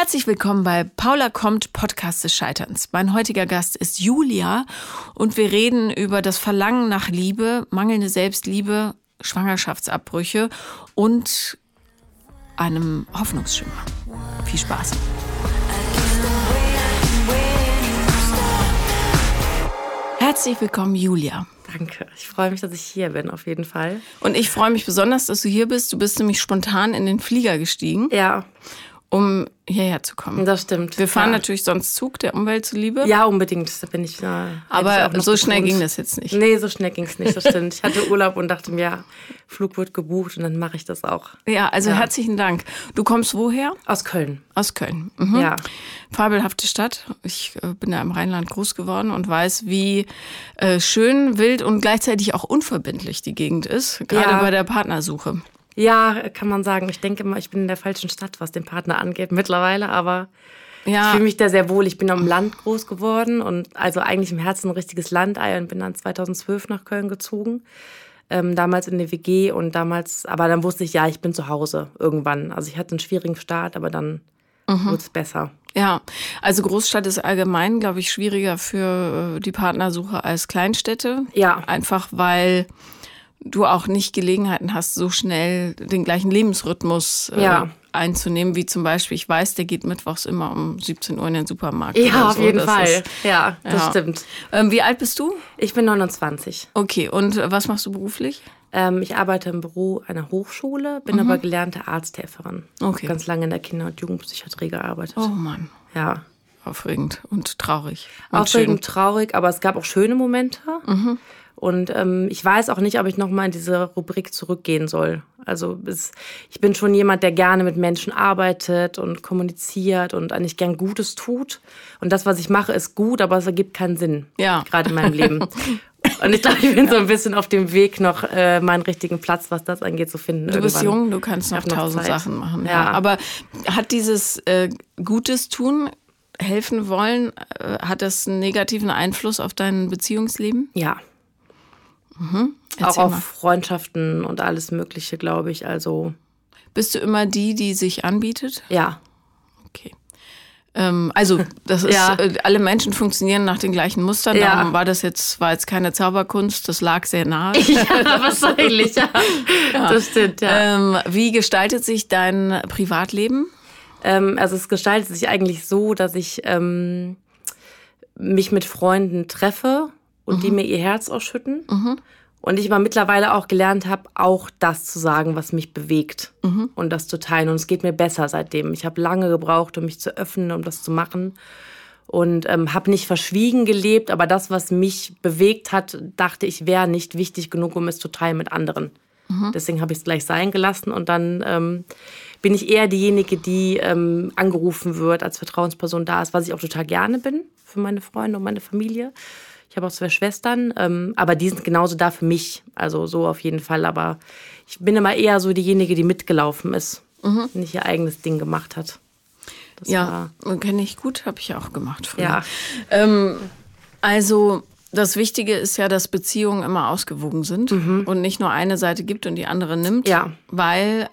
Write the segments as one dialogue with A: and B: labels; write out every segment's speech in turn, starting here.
A: Herzlich willkommen bei Paula kommt, Podcast des Scheiterns. Mein heutiger Gast ist Julia und wir reden über das Verlangen nach Liebe, mangelnde Selbstliebe, Schwangerschaftsabbrüche und einem Hoffnungsschimmer. Viel Spaß. Herzlich willkommen, Julia.
B: Danke. Ich freue mich, dass ich hier bin, auf jeden Fall.
A: Und ich freue mich besonders, dass du hier bist. Du bist nämlich spontan in den Flieger gestiegen.
B: Ja
A: um hierher zu kommen.
B: Das stimmt.
A: Wir fahren ja. natürlich sonst Zug der Umwelt zuliebe.
B: Ja, unbedingt. Da bin ich. Äh,
A: Aber
B: ich
A: so schnell ging das jetzt nicht.
B: Nee, so schnell ging es nicht. Das stimmt. Ich hatte Urlaub und dachte mir, ja, Flug wird gebucht und dann mache ich das auch.
A: Ja, also ja. herzlichen Dank. Du kommst woher?
B: Aus Köln.
A: Aus Köln. Mhm. Ja. Fabelhafte Stadt. Ich äh, bin ja im Rheinland groß geworden und weiß, wie äh, schön, wild und gleichzeitig auch unverbindlich die Gegend ist. Gerade ja. bei der Partnersuche.
B: Ja, kann man sagen. Ich denke immer, ich bin in der falschen Stadt, was den Partner angeht mittlerweile, aber ja. ich fühle mich da sehr wohl. Ich bin am Land groß geworden und also eigentlich im Herzen ein richtiges Landei und bin dann 2012 nach Köln gezogen. Ähm, damals in der WG und damals, aber dann wusste ich, ja, ich bin zu Hause irgendwann. Also ich hatte einen schwierigen Start, aber dann mhm. wurde es besser.
A: Ja, also Großstadt ist allgemein, glaube ich, schwieriger für äh, die Partnersuche als Kleinstädte. Ja. Einfach weil du auch nicht Gelegenheiten hast, so schnell den gleichen Lebensrhythmus äh, ja. einzunehmen, wie zum Beispiel, ich weiß, der geht mittwochs immer um 17 Uhr in den Supermarkt.
B: Ja, auf so. jeden das Fall. Ist, ja, das ja. stimmt.
A: Ähm, wie alt bist du?
B: Ich bin 29.
A: Okay, und was machst du beruflich?
B: Ähm, ich arbeite im Büro einer Hochschule, bin mhm. aber gelernte Arzthelferin. Okay. Ganz lange in der Kinder- und Jugendpsychiatrie gearbeitet.
A: Oh Mann.
B: Ja.
A: Aufregend und traurig. Und
B: Aufregend, schön. traurig, aber es gab auch schöne Momente. Mhm. Und ähm, ich weiß auch nicht, ob ich nochmal in diese Rubrik zurückgehen soll. Also es, ich bin schon jemand, der gerne mit Menschen arbeitet und kommuniziert und eigentlich gern Gutes tut. Und das, was ich mache, ist gut, aber es ergibt keinen Sinn. Ja. Gerade in meinem Leben. Und ich glaube, ich bin so ein bisschen auf dem Weg, noch äh, meinen richtigen Platz, was das angeht, zu finden.
A: Du bist jung, du kannst noch tausend Sachen machen. Ja. ja. Aber hat dieses äh, Gutes tun, helfen wollen, äh, hat das einen negativen Einfluss auf dein Beziehungsleben?
B: Ja, Mhm. Auch auf mal. Freundschaften und alles Mögliche, glaube ich. Also.
A: Bist du immer die, die sich anbietet?
B: Ja.
A: Okay. Ähm, also, das ist, ja. äh, alle Menschen funktionieren nach den gleichen Mustern. Ja. Darum war das jetzt, war jetzt keine Zauberkunst, das lag sehr nahe.
B: Ja, wahrscheinlich, ja. ja. Das stimmt,
A: ja. Ähm, wie gestaltet sich dein Privatleben?
B: Ähm, also, es gestaltet sich eigentlich so, dass ich ähm, mich mit Freunden treffe und mhm. die mir ihr Herz ausschütten. Mhm. Und ich aber mittlerweile auch gelernt habe, auch das zu sagen, was mich bewegt mhm. und das zu teilen. Und es geht mir besser seitdem. Ich habe lange gebraucht, um mich zu öffnen, um das zu machen. Und ähm, habe nicht verschwiegen gelebt, aber das, was mich bewegt hat, dachte ich, wäre nicht wichtig genug, um es zu teilen mit anderen. Mhm. Deswegen habe ich es gleich sein gelassen. Und dann ähm, bin ich eher diejenige, die ähm, angerufen wird, als Vertrauensperson da ist, was ich auch total gerne bin für meine Freunde und meine Familie. Ich habe auch zwei Schwestern, ähm, aber die sind genauso da für mich. Also so auf jeden Fall. Aber ich bin immer eher so diejenige, die mitgelaufen ist, mhm. nicht ihr eigenes Ding gemacht hat.
A: Das ja, kenne ich gut, habe ich auch gemacht früher. Ja. Ähm, also das Wichtige ist ja, dass Beziehungen immer ausgewogen sind mhm. und nicht nur eine Seite gibt und die andere nimmt. Ja. Weil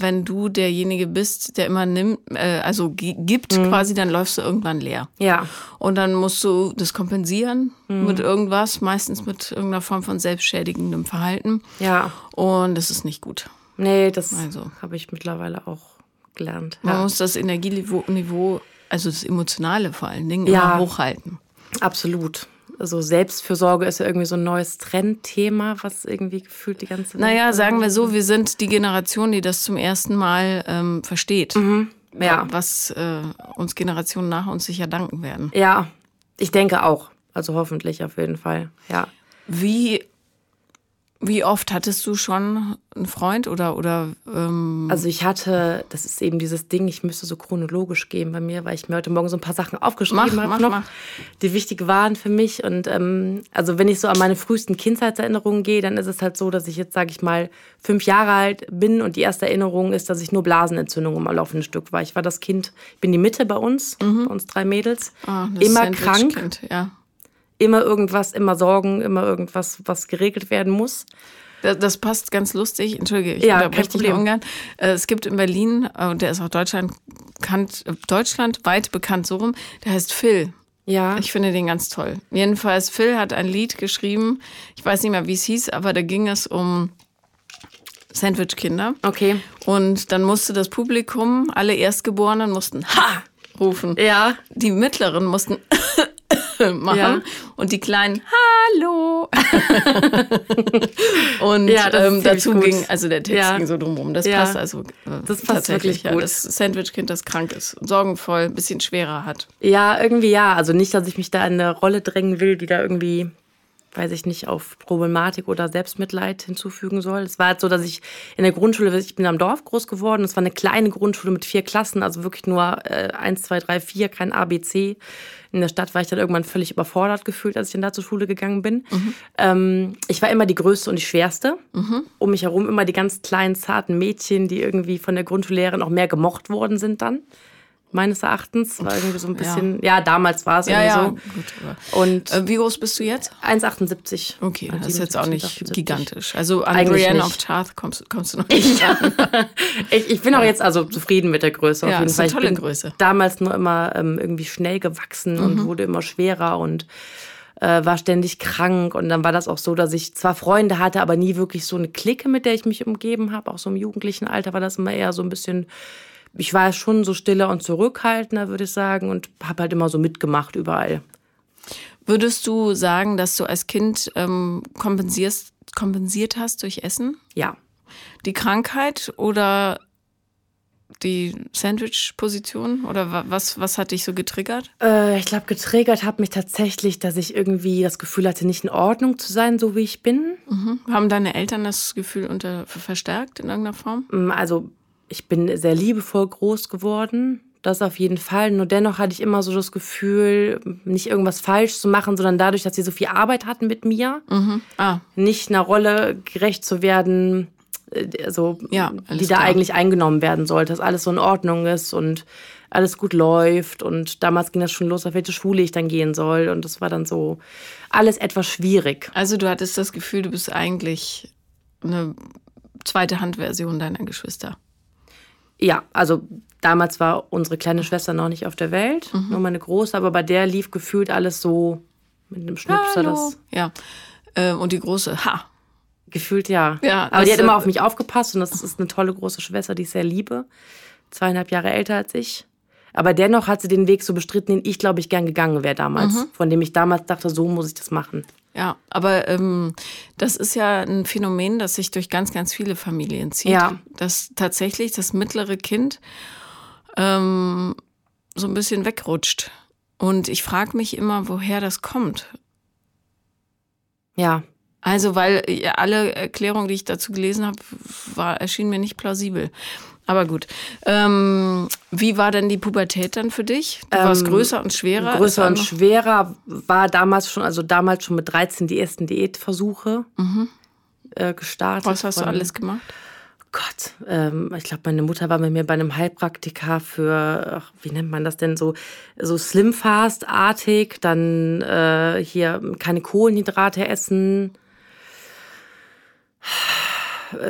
A: wenn du derjenige bist, der immer nimmt, äh, also gibt mhm. quasi, dann läufst du irgendwann leer. Ja. Und dann musst du das kompensieren mhm. mit irgendwas, meistens mit irgendeiner Form von selbstschädigendem Verhalten. Ja. Und das ist nicht gut.
B: Nee, das also. habe ich mittlerweile auch gelernt.
A: Man ja. muss das Energieniveau, Niveau, also das Emotionale vor allen Dingen, ja. immer hochhalten.
B: Absolut also Selbstfürsorge ist ja irgendwie so ein neues Trendthema, was irgendwie gefühlt die ganze
A: Welt. Naja, sagen wir so, wir sind die Generation, die das zum ersten Mal ähm, versteht. Mhm. Ja. Was äh, uns Generationen nach uns sicher danken werden.
B: Ja, ich denke auch. Also hoffentlich auf jeden Fall. Ja.
A: Wie wie oft hattest du schon einen Freund oder oder?
B: Ähm also ich hatte, das ist eben dieses Ding, ich müsste so chronologisch gehen bei mir, weil ich mir heute Morgen so ein paar Sachen aufgeschrieben habe mach. die wichtig waren für mich. Und ähm, also wenn ich so an meine frühesten Kindheitserinnerungen gehe, dann ist es halt so, dass ich jetzt sage ich mal fünf Jahre alt bin und die erste Erinnerung ist, dass ich nur Blasenentzündung im laufenden Stück war. Ich war das Kind, ich bin die Mitte bei uns, mhm. bei uns drei Mädels, oh, immer krank. Ja immer irgendwas, immer Sorgen, immer irgendwas, was geregelt werden muss.
A: Das, das, passt ganz lustig. Entschuldige, ich ja, unterbreche dich ungern. Äh, es gibt in Berlin, und äh, der ist auch Deutschland, bekannt, deutschlandweit bekannt so rum, der heißt Phil. Ja. Ich finde den ganz toll. Jedenfalls, Phil hat ein Lied geschrieben, ich weiß nicht mehr, wie es hieß, aber da ging es um Sandwich-Kinder.
B: Okay.
A: Und dann musste das Publikum, alle Erstgeborenen mussten Ha rufen.
B: Ja.
A: Die Mittleren mussten machen ja. und die Kleinen Hallo. und ja, ähm, dazu gut. ging, also der Text ja. ging so drumherum. Das passt also
B: äh, das passt tatsächlich gut.
A: das Sandwich-Kind, das krank ist, sorgenvoll, ein bisschen schwerer hat.
B: Ja, irgendwie ja. Also nicht, dass ich mich da in eine Rolle drängen will, die da irgendwie weiß ich nicht, auf Problematik oder Selbstmitleid hinzufügen soll. Es war halt so, dass ich in der Grundschule, ich bin am Dorf groß geworden, es war eine kleine Grundschule mit vier Klassen, also wirklich nur äh, eins, zwei, drei, vier, kein ABC. In der Stadt war ich dann irgendwann völlig überfordert gefühlt, als ich dann da zur Schule gegangen bin. Mhm. Ähm, ich war immer die Größte und die Schwerste. Mhm. Um mich herum immer die ganz kleinen, zarten Mädchen, die irgendwie von der Grundschullehrerin auch mehr gemocht worden sind dann meines Erachtens. War irgendwie so ein bisschen, ja, ja damals war es ja, irgendwie ja, so.
A: Gut, und äh, wie groß bist du jetzt?
B: 1,78.
A: Okay, das ist jetzt auch nicht 78. gigantisch. Also an Brienne of Tarth kommst, kommst du noch nicht
B: ich, ich, ich bin auch jetzt also zufrieden mit der Größe
A: auf jeden Fall. Eine tolle Größe.
B: damals nur immer ähm, irgendwie schnell gewachsen mhm. und wurde immer schwerer und äh, war ständig krank und dann war das auch so, dass ich zwar Freunde hatte, aber nie wirklich so eine Clique, mit der ich mich umgeben habe. Auch so im jugendlichen Alter war das immer eher so ein bisschen ich war schon so stiller und zurückhaltender, würde ich sagen, und habe halt immer so mitgemacht überall.
A: Würdest du sagen, dass du als Kind ähm, kompensierst, kompensiert hast durch Essen?
B: Ja.
A: Die Krankheit oder die Sandwich-Position? Oder was, was hat dich so getriggert?
B: Äh, ich glaube, getriggert hat mich tatsächlich, dass ich irgendwie das Gefühl hatte, nicht in Ordnung zu sein, so wie ich bin.
A: Mhm. Haben deine Eltern das Gefühl unter, verstärkt in irgendeiner Form?
B: Mm, also ich bin sehr liebevoll groß geworden. Das auf jeden Fall. Nur dennoch hatte ich immer so das Gefühl, nicht irgendwas falsch zu machen, sondern dadurch, dass sie so viel Arbeit hatten mit mir, mhm. ah. nicht einer Rolle gerecht zu werden, also, ja, die da eigentlich eingenommen werden sollte, dass alles so in Ordnung ist und alles gut läuft. Und damals ging das schon los, auf welche Schule ich dann gehen soll. Und das war dann so alles etwas schwierig.
A: Also du hattest das Gefühl, du bist eigentlich eine zweite Handversion deiner Geschwister.
B: Ja, also damals war unsere kleine Schwester noch nicht auf der Welt, mhm. nur meine große, aber bei der lief gefühlt alles so mit einem Schnipsel. Das
A: ja. Äh, und die große, ha.
B: Gefühlt ja. ja aber die hat immer auf mich aufgepasst und das ist eine tolle große Schwester, die ich sehr liebe. Zweieinhalb Jahre älter als ich. Aber dennoch hat sie den Weg so bestritten, den ich, glaube ich, gern gegangen wäre damals. Mhm. Von dem ich damals dachte, so muss ich das machen.
A: Ja, aber ähm, das ist ja ein Phänomen, das sich durch ganz, ganz viele Familien zieht.
B: Ja.
A: Dass tatsächlich das mittlere Kind ähm, so ein bisschen wegrutscht. Und ich frage mich immer, woher das kommt.
B: Ja.
A: Also, weil alle Erklärungen, die ich dazu gelesen habe, war, erschienen mir nicht plausibel. Aber gut. Ähm, wie war denn die Pubertät dann für dich? Du ähm, warst größer und schwerer?
B: Größer und schwerer war damals schon, also damals schon mit 13 die ersten Diätversuche mhm. äh, gestartet.
A: Was hast du alles gemacht?
B: Gott, ähm, ich glaube, meine Mutter war mit mir bei einem Heilpraktiker für, ach, wie nennt man das denn so, so Slim Fast artig, dann äh, hier keine Kohlenhydrate essen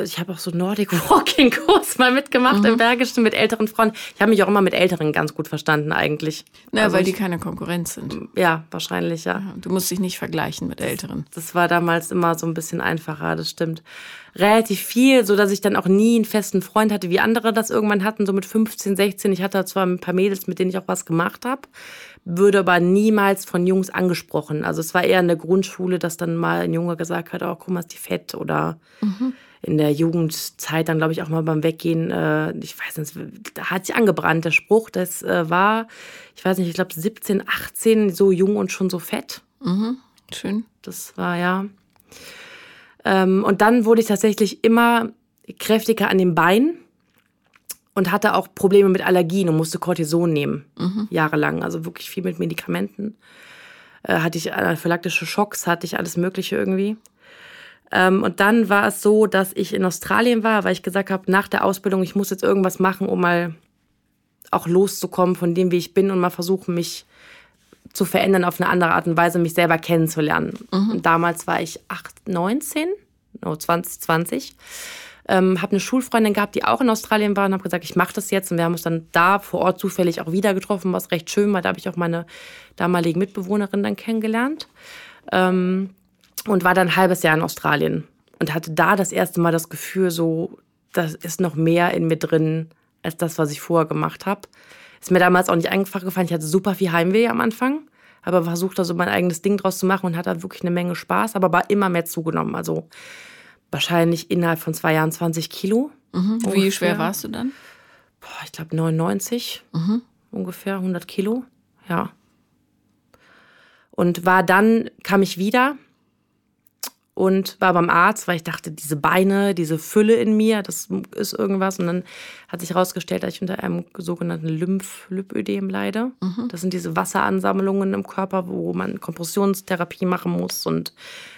B: ich habe auch so Nordic Walking Kurs mal mitgemacht mhm. im Bergischen mit älteren Frauen. Ich habe mich auch immer mit Älteren ganz gut verstanden eigentlich.
A: Na, also weil die keine Konkurrenz sind.
B: Ja, wahrscheinlich, ja.
A: Du musst dich nicht vergleichen mit Älteren.
B: Das, das war damals immer so ein bisschen einfacher, das stimmt. Relativ viel, so dass ich dann auch nie einen festen Freund hatte, wie andere das irgendwann hatten, so mit 15, 16. Ich hatte zwar ein paar Mädels, mit denen ich auch was gemacht habe, würde aber niemals von Jungs angesprochen. Also es war eher in der Grundschule, dass dann mal ein Junge gesagt hat, oh, guck mal, ist die fett oder mhm in der Jugendzeit dann, glaube ich, auch mal beim Weggehen, äh, ich weiß nicht, da hat sich angebrannt, der Spruch, das äh, war, ich weiß nicht, ich glaube 17, 18, so jung und schon so fett.
A: Mhm. Schön.
B: Das war ja. Ähm, und dann wurde ich tatsächlich immer kräftiger an den Beinen und hatte auch Probleme mit Allergien und musste Cortison nehmen, mhm. jahrelang. Also wirklich viel mit Medikamenten. Äh, hatte ich anaphylaktische Schocks, hatte ich alles Mögliche irgendwie. Ähm, und dann war es so, dass ich in Australien war, weil ich gesagt habe, nach der Ausbildung, ich muss jetzt irgendwas machen, um mal auch loszukommen von dem, wie ich bin und mal versuchen, mich zu verändern auf eine andere Art und Weise, mich selber kennenzulernen. Mhm. Und damals war ich 8, 19, no, 2020. Ähm, habe eine Schulfreundin gehabt, die auch in Australien war und habe gesagt, ich mache das jetzt. Und wir haben uns dann da vor Ort zufällig auch wieder getroffen, was recht schön war. Da habe ich auch meine damalige Mitbewohnerin dann kennengelernt. Ähm, und war dann ein halbes Jahr in Australien und hatte da das erste Mal das Gefühl, so, da ist noch mehr in mir drin, als das, was ich vorher gemacht habe. Ist mir damals auch nicht einfach gefallen. Ich hatte super viel Heimweh am Anfang, aber versucht da so mein eigenes Ding draus zu machen und hatte wirklich eine Menge Spaß, aber war immer mehr zugenommen. Also wahrscheinlich innerhalb von zwei Jahren 20 Kilo.
A: Mhm. Wie schwer warst du dann?
B: Boah, ich glaube 99 mhm. ungefähr, 100 Kilo. Ja. Und war dann, kam ich wieder und war beim Arzt, weil ich dachte, diese Beine, diese Fülle in mir, das ist irgendwas. Und dann hat sich herausgestellt, dass ich unter einem sogenannten Lymph-Lipödem leide. Mhm. Das sind diese Wasseransammlungen im Körper, wo man Kompressionstherapie machen muss und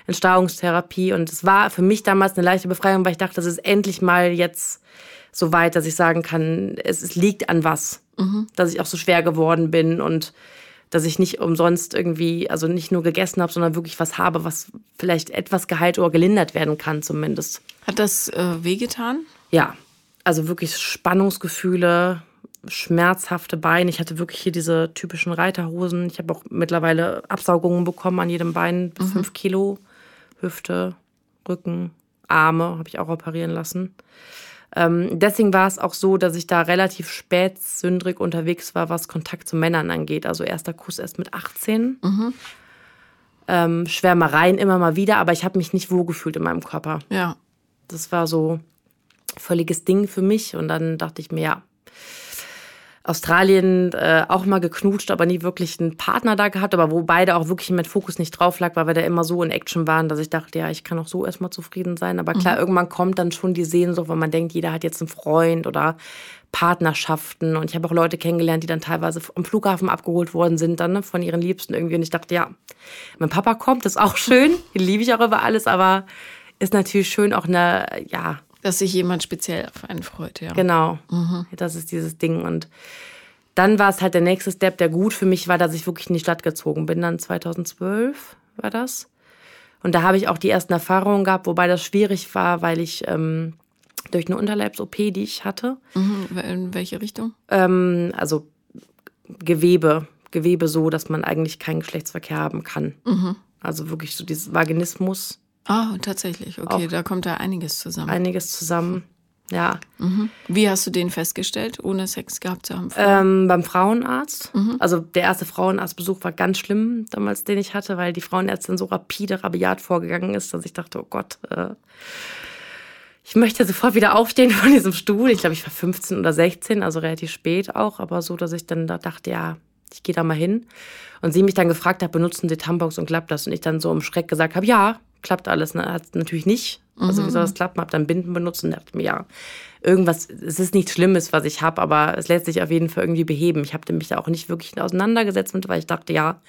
B: Entstauungstherapie. Und es war für mich damals eine leichte Befreiung, weil ich dachte, das ist endlich mal jetzt so weit, dass ich sagen kann, es, es liegt an was. Mhm. Dass ich auch so schwer geworden bin und dass ich nicht umsonst irgendwie, also nicht nur gegessen habe, sondern wirklich was habe, was vielleicht etwas geheilt oder gelindert werden kann zumindest.
A: Hat das äh, wehgetan?
B: Ja, also wirklich Spannungsgefühle, schmerzhafte Beine. Ich hatte wirklich hier diese typischen Reiterhosen. Ich habe auch mittlerweile Absaugungen bekommen an jedem Bein, bis mhm. fünf Kilo. Hüfte, Rücken, Arme habe ich auch operieren lassen. Ähm, deswegen war es auch so, dass ich da relativ spätsündrig unterwegs war, was Kontakt zu Männern angeht. Also erster Kuss erst mit 18. Mhm. Ähm, Schwärmereien immer mal wieder, aber ich habe mich nicht wohlgefühlt in meinem Körper.
A: Ja.
B: Das war so völliges Ding für mich. Und dann dachte ich mir, ja, Australien äh, auch mal geknutscht, aber nie wirklich einen Partner da gehabt, aber wo beide auch wirklich mit Fokus nicht drauf lag, weil wir da immer so in Action waren, dass ich dachte, ja, ich kann auch so erstmal zufrieden sein. Aber klar, mhm. irgendwann kommt dann schon die Sehnsucht, weil man denkt, jeder hat jetzt einen Freund oder Partnerschaften. Und ich habe auch Leute kennengelernt, die dann teilweise am Flughafen abgeholt worden sind, dann ne, von ihren Liebsten irgendwie. Und ich dachte, ja, mein Papa kommt, ist auch schön, liebe ich auch über alles, aber ist natürlich schön auch eine, ja,
A: dass sich jemand speziell auf einen freut, ja.
B: Genau. Mhm. Das ist dieses Ding. Und dann war es halt der nächste Step, der gut für mich war, dass ich wirklich in die Stadt gezogen bin. Dann 2012 war das. Und da habe ich auch die ersten Erfahrungen gehabt, wobei das schwierig war, weil ich ähm, durch eine Unterleibs-OP, die ich hatte.
A: Mhm. In welche Richtung?
B: Ähm, also Gewebe. Gewebe so, dass man eigentlich keinen Geschlechtsverkehr haben kann. Mhm. Also wirklich so dieses Vaginismus
A: Ah, oh, tatsächlich. Okay, Auch da kommt da einiges zusammen.
B: Einiges zusammen, ja.
A: Mhm. Wie hast du den festgestellt, ohne Sex gehabt zu haben?
B: Ähm, beim Frauenarzt. Mhm. Also der erste Frauenarztbesuch war ganz schlimm damals, den ich hatte, weil die Frauenärztin so rapide, rabiat vorgegangen ist, dass ich dachte, oh Gott, äh, ich möchte sofort wieder aufstehen von diesem Stuhl. Ich glaube, ich war 15 oder 16, also relativ spät auch, aber so, dass ich dann da dachte, ja, ich gehe da mal hin. Und sie mich dann gefragt hat, benutzen Sie Tampons und klappt das? Und ich dann so im Schreck gesagt habe, ja, klappt alles. Ne? Hat natürlich nicht. Also wie soll das klappen? Hab dann Binden benutzt und dachte mir, ja, irgendwas, es ist nichts Schlimmes, was ich habe, aber es lässt sich auf jeden Fall irgendwie beheben. Ich habe mich da auch nicht wirklich auseinandergesetzt mit, weil ich dachte, ja,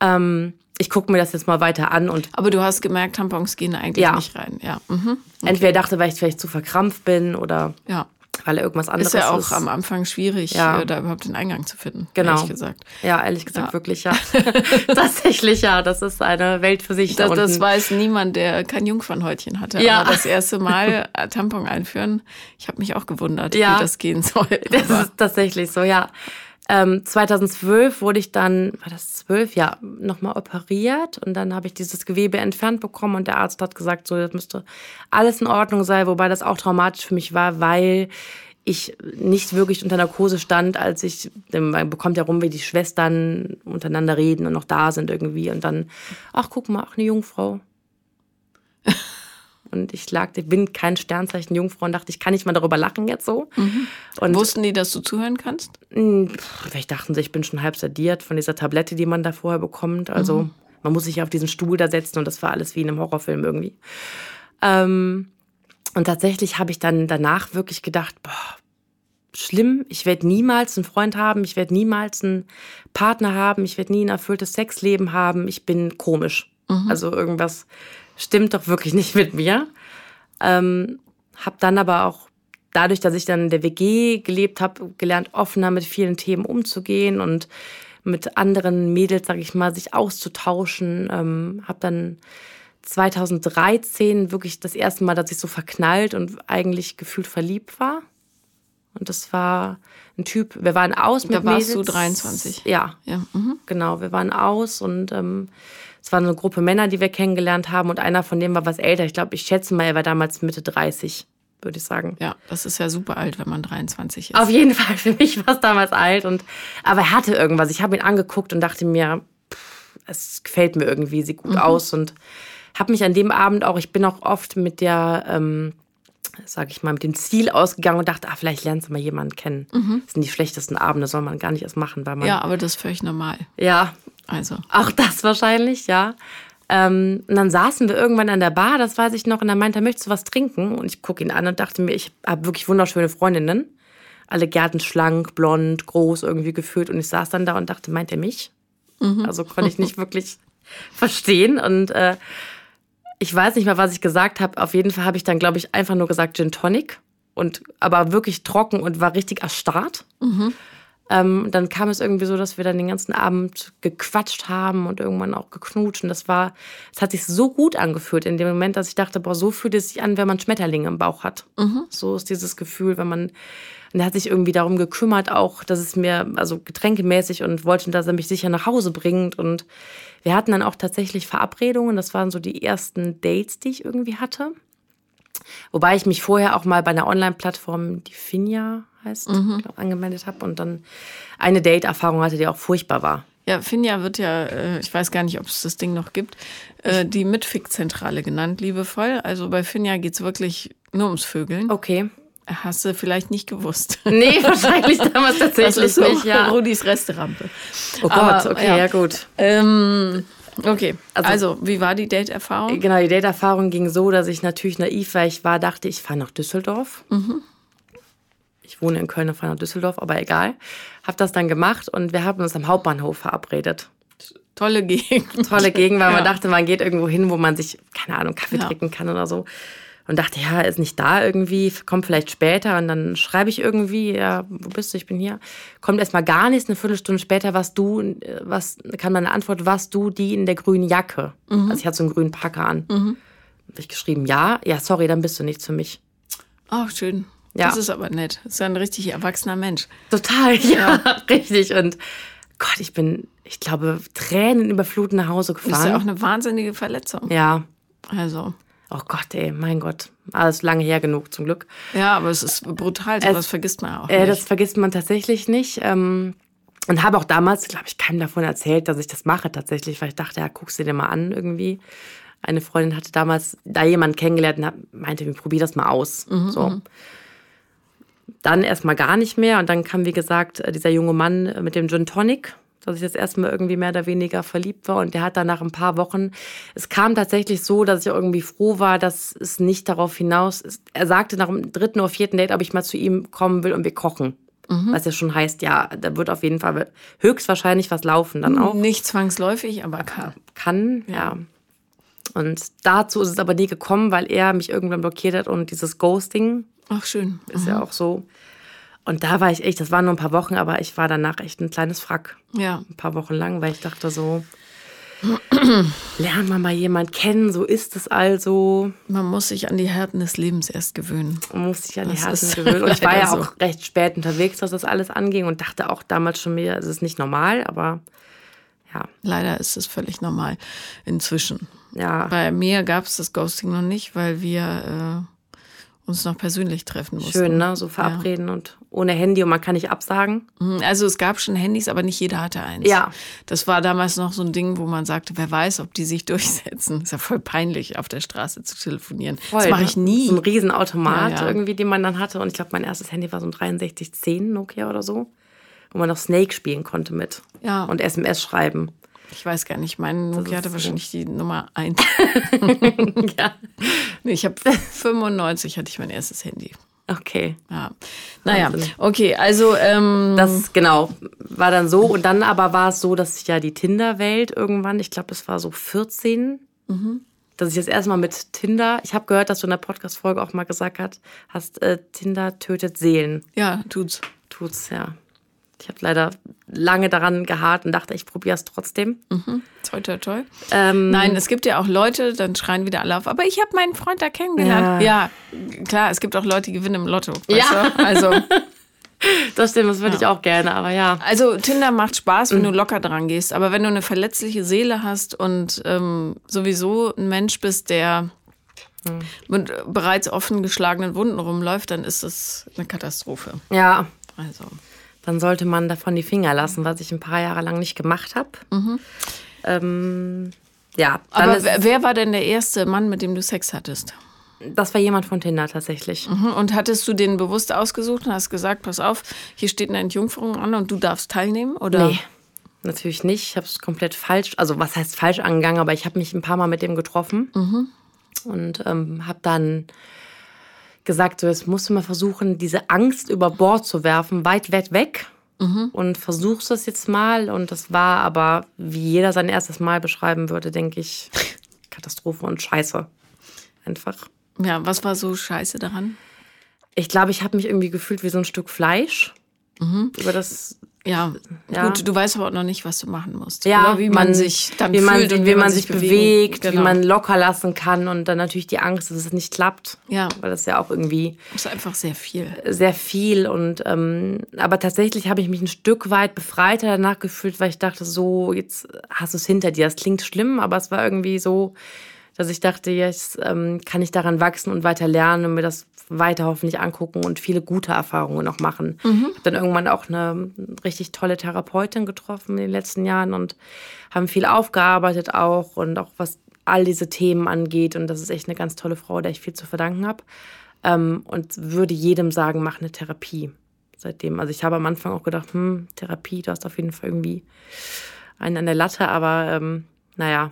B: ähm, ich gucke mir das jetzt mal weiter an. Und
A: aber du hast gemerkt, Tampons gehen eigentlich ja. nicht rein. Ja. Mhm.
B: Okay. Entweder dachte, weil ich vielleicht zu verkrampft bin oder
A: ja
B: weil er irgendwas anderes
A: ist. ja auch ist. am Anfang schwierig, ja. Äh, da überhaupt den Eingang zu finden.
B: Genau.
A: Ehrlich gesagt.
B: Ja, ehrlich gesagt, ja. wirklich, ja. Tatsächlich, ja. Das ist eine Welt für sich.
A: Das, da das weiß niemand, der kein Jungfernhäutchen hatte. Ja. Aber das erste Mal äh, Tampon einführen, ich habe mich auch gewundert, ja. wie das gehen soll.
B: Das ist tatsächlich so, ja. Ähm, 2012 wurde ich dann, war das zwölf, ja, nochmal operiert und dann habe ich dieses Gewebe entfernt bekommen und der Arzt hat gesagt, so, das müsste alles in Ordnung sein, wobei das auch traumatisch für mich war, weil ich nicht wirklich unter Narkose stand, als ich, man bekommt ja rum, wie die Schwestern untereinander reden und noch da sind irgendwie und dann, ach guck mal, ach eine Jungfrau. Und ich lag, ich bin kein Sternzeichen Jungfrau und dachte, ich kann nicht mal darüber lachen jetzt so. Mhm.
A: Und Wussten die, dass du zuhören kannst?
B: Hm, vielleicht dachten sie, ich bin schon halb sediert von dieser Tablette, die man da vorher bekommt. Also mhm. man muss sich auf diesen Stuhl da setzen und das war alles wie in einem Horrorfilm irgendwie. Ähm, und tatsächlich habe ich dann danach wirklich gedacht, boah, schlimm, ich werde niemals einen Freund haben, ich werde niemals einen Partner haben, ich werde nie ein erfülltes Sexleben haben, ich bin komisch. Mhm. Also irgendwas stimmt doch wirklich nicht mit mir. Ähm, habe dann aber auch dadurch, dass ich dann in der WG gelebt habe, gelernt, offener mit vielen Themen umzugehen und mit anderen Mädels, sag ich mal, sich auszutauschen. Ähm, habe dann 2013 wirklich das erste Mal, dass ich so verknallt und eigentlich gefühlt verliebt war. Und das war ein Typ, wir waren aus
A: mit Da warst Mädels. du 23.
B: Ja, ja. Mhm. genau, wir waren aus und ähm, es war eine Gruppe Männer, die wir kennengelernt haben und einer von denen war was älter. Ich glaube, ich schätze mal, er war damals Mitte 30, würde ich sagen.
A: Ja, das ist ja super alt, wenn man 23 ist.
B: Auf jeden Fall, für mich war es damals alt. Und, aber er hatte irgendwas. Ich habe ihn angeguckt und dachte mir, pff, es gefällt mir irgendwie, sieht gut mhm. aus. Und habe mich an dem Abend auch, ich bin auch oft mit der... Ähm, sag ich mal, mit dem Ziel ausgegangen und dachte, ah, vielleicht lernst du mal jemanden kennen. Mhm. Das sind die schlechtesten Abende, soll man gar nicht erst machen, weil man.
A: Ja, aber das ist völlig normal.
B: Ja. Also. Auch das wahrscheinlich, ja. Ähm, und dann saßen wir irgendwann an der Bar, das weiß ich noch, und er meinte, möchtest du was trinken? Und ich gucke ihn an und dachte mir, ich habe wirklich wunderschöne Freundinnen. Alle Gärten schlank, blond, groß irgendwie gefühlt. Und ich saß dann da und dachte, meint er mich? Mhm. Also konnte ich nicht wirklich verstehen. Und äh, ich weiß nicht mehr, was ich gesagt habe. Auf jeden Fall habe ich dann, glaube ich, einfach nur gesagt Gin Tonic. Und, aber wirklich trocken und war richtig erstarrt. Mhm. Ähm, dann kam es irgendwie so, dass wir dann den ganzen Abend gequatscht haben und irgendwann auch geknutscht. Und das war, es hat sich so gut angefühlt in dem Moment, dass ich dachte, boah, so fühlt es sich an, wenn man Schmetterlinge im Bauch hat. Mhm. So ist dieses Gefühl, wenn man, und er hat sich irgendwie darum gekümmert, auch, dass es mir, also getränkemäßig und wollte, dass er mich sicher nach Hause bringt. Und wir hatten dann auch tatsächlich Verabredungen. Das waren so die ersten Dates, die ich irgendwie hatte. Wobei ich mich vorher auch mal bei einer Online-Plattform, die Finja heißt, mhm. glaub, angemeldet habe und dann eine Date-Erfahrung hatte, die auch furchtbar war.
A: Ja, Finja wird ja, äh, ich weiß gar nicht, ob es das Ding noch gibt, äh, die Mitfick-Zentrale genannt, liebevoll. Also bei Finja geht es wirklich nur ums Vögeln.
B: Okay.
A: Hast du vielleicht nicht gewusst.
B: Nee, wahrscheinlich damals tatsächlich das ist so nicht,
A: ja. Rudis Resterampe.
B: Oh Gott, Aber, okay, ja, ja gut.
A: Ähm, okay, also, also, wie war die Date-Erfahrung?
B: Genau, die Date-Erfahrung ging so, dass ich natürlich naiv, weil ich war, dachte, ich fahre nach Düsseldorf. Mhm ich wohne in Köln und fahre nach Düsseldorf, aber egal. Habe das dann gemacht und wir haben uns am Hauptbahnhof verabredet.
A: Tolle Gegend.
B: Tolle Gegend, weil ja. man dachte, man geht irgendwo hin, wo man sich, keine Ahnung, Kaffee ja. trinken kann oder so. Und dachte, ja, ist nicht da irgendwie, kommt vielleicht später. Und dann schreibe ich irgendwie, ja, wo bist du? Ich bin hier. Kommt erstmal gar nichts. Eine Viertelstunde später, was du, was, kann man eine Antwort, was du die in der grünen Jacke. Mhm. Also ich hatte so einen grünen Packer an. Mhm. Habe ich geschrieben, ja, ja, sorry, dann bist du nichts für mich.
A: Ach, schön. Ja. Das ist aber nett. Das ist ein richtig erwachsener Mensch.
B: Total, ja, ja. richtig. Und Gott, ich bin, ich glaube, Tränen überfluten nach Hause gefahren. Das ist
A: ja auch eine wahnsinnige Verletzung.
B: Ja.
A: Also.
B: Oh Gott, ey, mein Gott. Alles lange her genug, zum Glück.
A: Ja, aber es ist brutal, so das vergisst man auch.
B: Äh, nicht. Das vergisst man tatsächlich nicht. Ähm, und habe auch damals, glaube ich, keinem davon erzählt, dass ich das mache tatsächlich, weil ich dachte, ja, guckst du dir mal an irgendwie. Eine Freundin hatte damals da jemanden kennengelernt und meinte, probier das mal aus. Mhm, so. Mhm dann erstmal gar nicht mehr. Und dann kam, wie gesagt, dieser junge Mann mit dem Gin Tonic, dass ich jetzt erstmal irgendwie mehr oder weniger verliebt war. Und der hat dann nach ein paar Wochen, es kam tatsächlich so, dass ich irgendwie froh war, dass es nicht darauf hinaus ist. Er sagte nach dem dritten oder vierten Date, ob ich mal zu ihm kommen will und wir kochen. Mhm. Was ja schon heißt, ja, da wird auf jeden Fall höchstwahrscheinlich was laufen dann auch.
A: Nicht zwangsläufig, aber kann.
B: Kann, ja. ja. Und dazu ist es aber nie gekommen, weil er mich irgendwann blockiert hat und dieses Ghosting
A: Ach, schön.
B: Ist mhm. ja auch so. Und da war ich echt, das waren nur ein paar Wochen, aber ich war danach echt ein kleines Wrack.
A: Ja.
B: Ein paar Wochen lang, weil ich dachte so, lernen wir mal jemanden kennen, so ist es also.
A: Man muss sich an die Härten des Lebens erst gewöhnen.
B: Man muss sich an die Härten gewöhnen. Und ich war ja so. auch recht spät unterwegs, was das alles anging und dachte auch damals schon mir, es ist nicht normal, aber ja.
A: Leider ist es völlig normal inzwischen.
B: Ja.
A: Bei mir gab es das Ghosting noch nicht, weil wir äh, uns noch persönlich treffen mussten.
B: Schön, ne? So verabreden ja. und ohne Handy und man kann nicht absagen.
A: Mhm, also es gab schon Handys, aber nicht jeder hatte eins.
B: Ja.
A: Das war damals noch so ein Ding, wo man sagte, wer weiß, ob die sich durchsetzen. Ist ja voll peinlich, auf der Straße zu telefonieren. Voll, das mache ne? ich nie.
B: So ein Riesenautomat ja, ja. irgendwie, den man dann hatte. Und ich glaube, mein erstes Handy war so ein 6310 Nokia oder so, wo man noch Snake spielen konnte mit.
A: Ja.
B: Und SMS schreiben.
A: Ich weiß gar nicht, mein Nokia hatte wahrscheinlich die Nummer 1. ja. Nee, ich habe 95 hatte ich mein erstes Handy.
B: Okay.
A: Ja. Naja, okay, also. Ähm
B: das genau, war dann so. Und dann aber war es so, dass ich ja die Tinder-Welt irgendwann, ich glaube, es war so 14, mhm. dass ich das erstmal mit Tinder, ich habe gehört, dass du in der Podcast-Folge auch mal gesagt hast, hast, äh, Tinder tötet Seelen.
A: Ja, tut's.
B: Tut's, ja. Ich habe leider lange daran geharrt und dachte, ich probiere es trotzdem.
A: Mhm. Toi, toi, toi. Ähm, Nein, es gibt ja auch Leute, dann schreien wieder alle auf, aber ich habe meinen Freund da kennengelernt. Ja. ja. klar, es gibt auch Leute, die gewinnen im Lotto.
B: ja. Du? Also. Das stimmt, das würde ja. ich auch gerne, aber ja.
A: Also Tinder macht Spaß, wenn mhm. du locker dran gehst, aber wenn du eine verletzliche Seele hast und ähm, sowieso ein Mensch bist, der mhm. mit bereits offen geschlagenen Wunden rumläuft, dann ist das eine Katastrophe.
B: Ja. Also dann sollte man davon die Finger lassen, was ich ein paar Jahre lang nicht gemacht habe. Mhm. Ähm, ja.
A: Aber wer war denn der erste Mann, mit dem du Sex hattest?
B: Das war jemand von Tinder tatsächlich.
A: Mhm. Und hattest du den bewusst ausgesucht und hast gesagt, pass auf, hier steht eine Entjungferung an und du darfst teilnehmen? Oder?
B: Nee, natürlich nicht. Ich habe es komplett falsch, also was heißt falsch angegangen, aber ich habe mich ein paar Mal mit dem getroffen mhm. und ähm, habe dann gesagt, so jetzt musst du mal versuchen, diese Angst über Bord zu werfen, weit, weit weg. Mhm. Und versuchst das jetzt mal. Und das war aber, wie jeder sein erstes Mal beschreiben würde, denke ich, Katastrophe und Scheiße. Einfach.
A: Ja, was war so scheiße daran?
B: Ich glaube, ich habe mich irgendwie gefühlt wie so ein Stück Fleisch. Mhm. Über das
A: ja, ja, gut, du weißt aber auch noch nicht, was du machen musst.
B: Ja, oder wie man, man sich dann wie man, fühlt und wie, wie man, sich bewegt, genau. wie man locker lassen kann und dann natürlich die Angst, dass es nicht klappt.
A: Ja.
B: Weil das ja auch irgendwie.
A: Das ist einfach sehr viel.
B: Sehr viel und, ähm, aber tatsächlich habe ich mich ein Stück weit befreiter danach gefühlt, weil ich dachte, so, jetzt hast du es hinter dir. Das klingt schlimm, aber es war irgendwie so, dass ich dachte, jetzt ähm, kann ich daran wachsen und weiter lernen und mir das weiter hoffentlich angucken und viele gute Erfahrungen noch machen. Mhm. Ich habe dann irgendwann auch eine richtig tolle Therapeutin getroffen in den letzten Jahren und haben viel aufgearbeitet auch und auch was all diese Themen angeht. Und das ist echt eine ganz tolle Frau, der ich viel zu verdanken habe. Ähm, und würde jedem sagen, mach eine Therapie. Seitdem, also ich habe am Anfang auch gedacht, hm, Therapie, du hast auf jeden Fall irgendwie einen an der Latte, aber ähm, naja,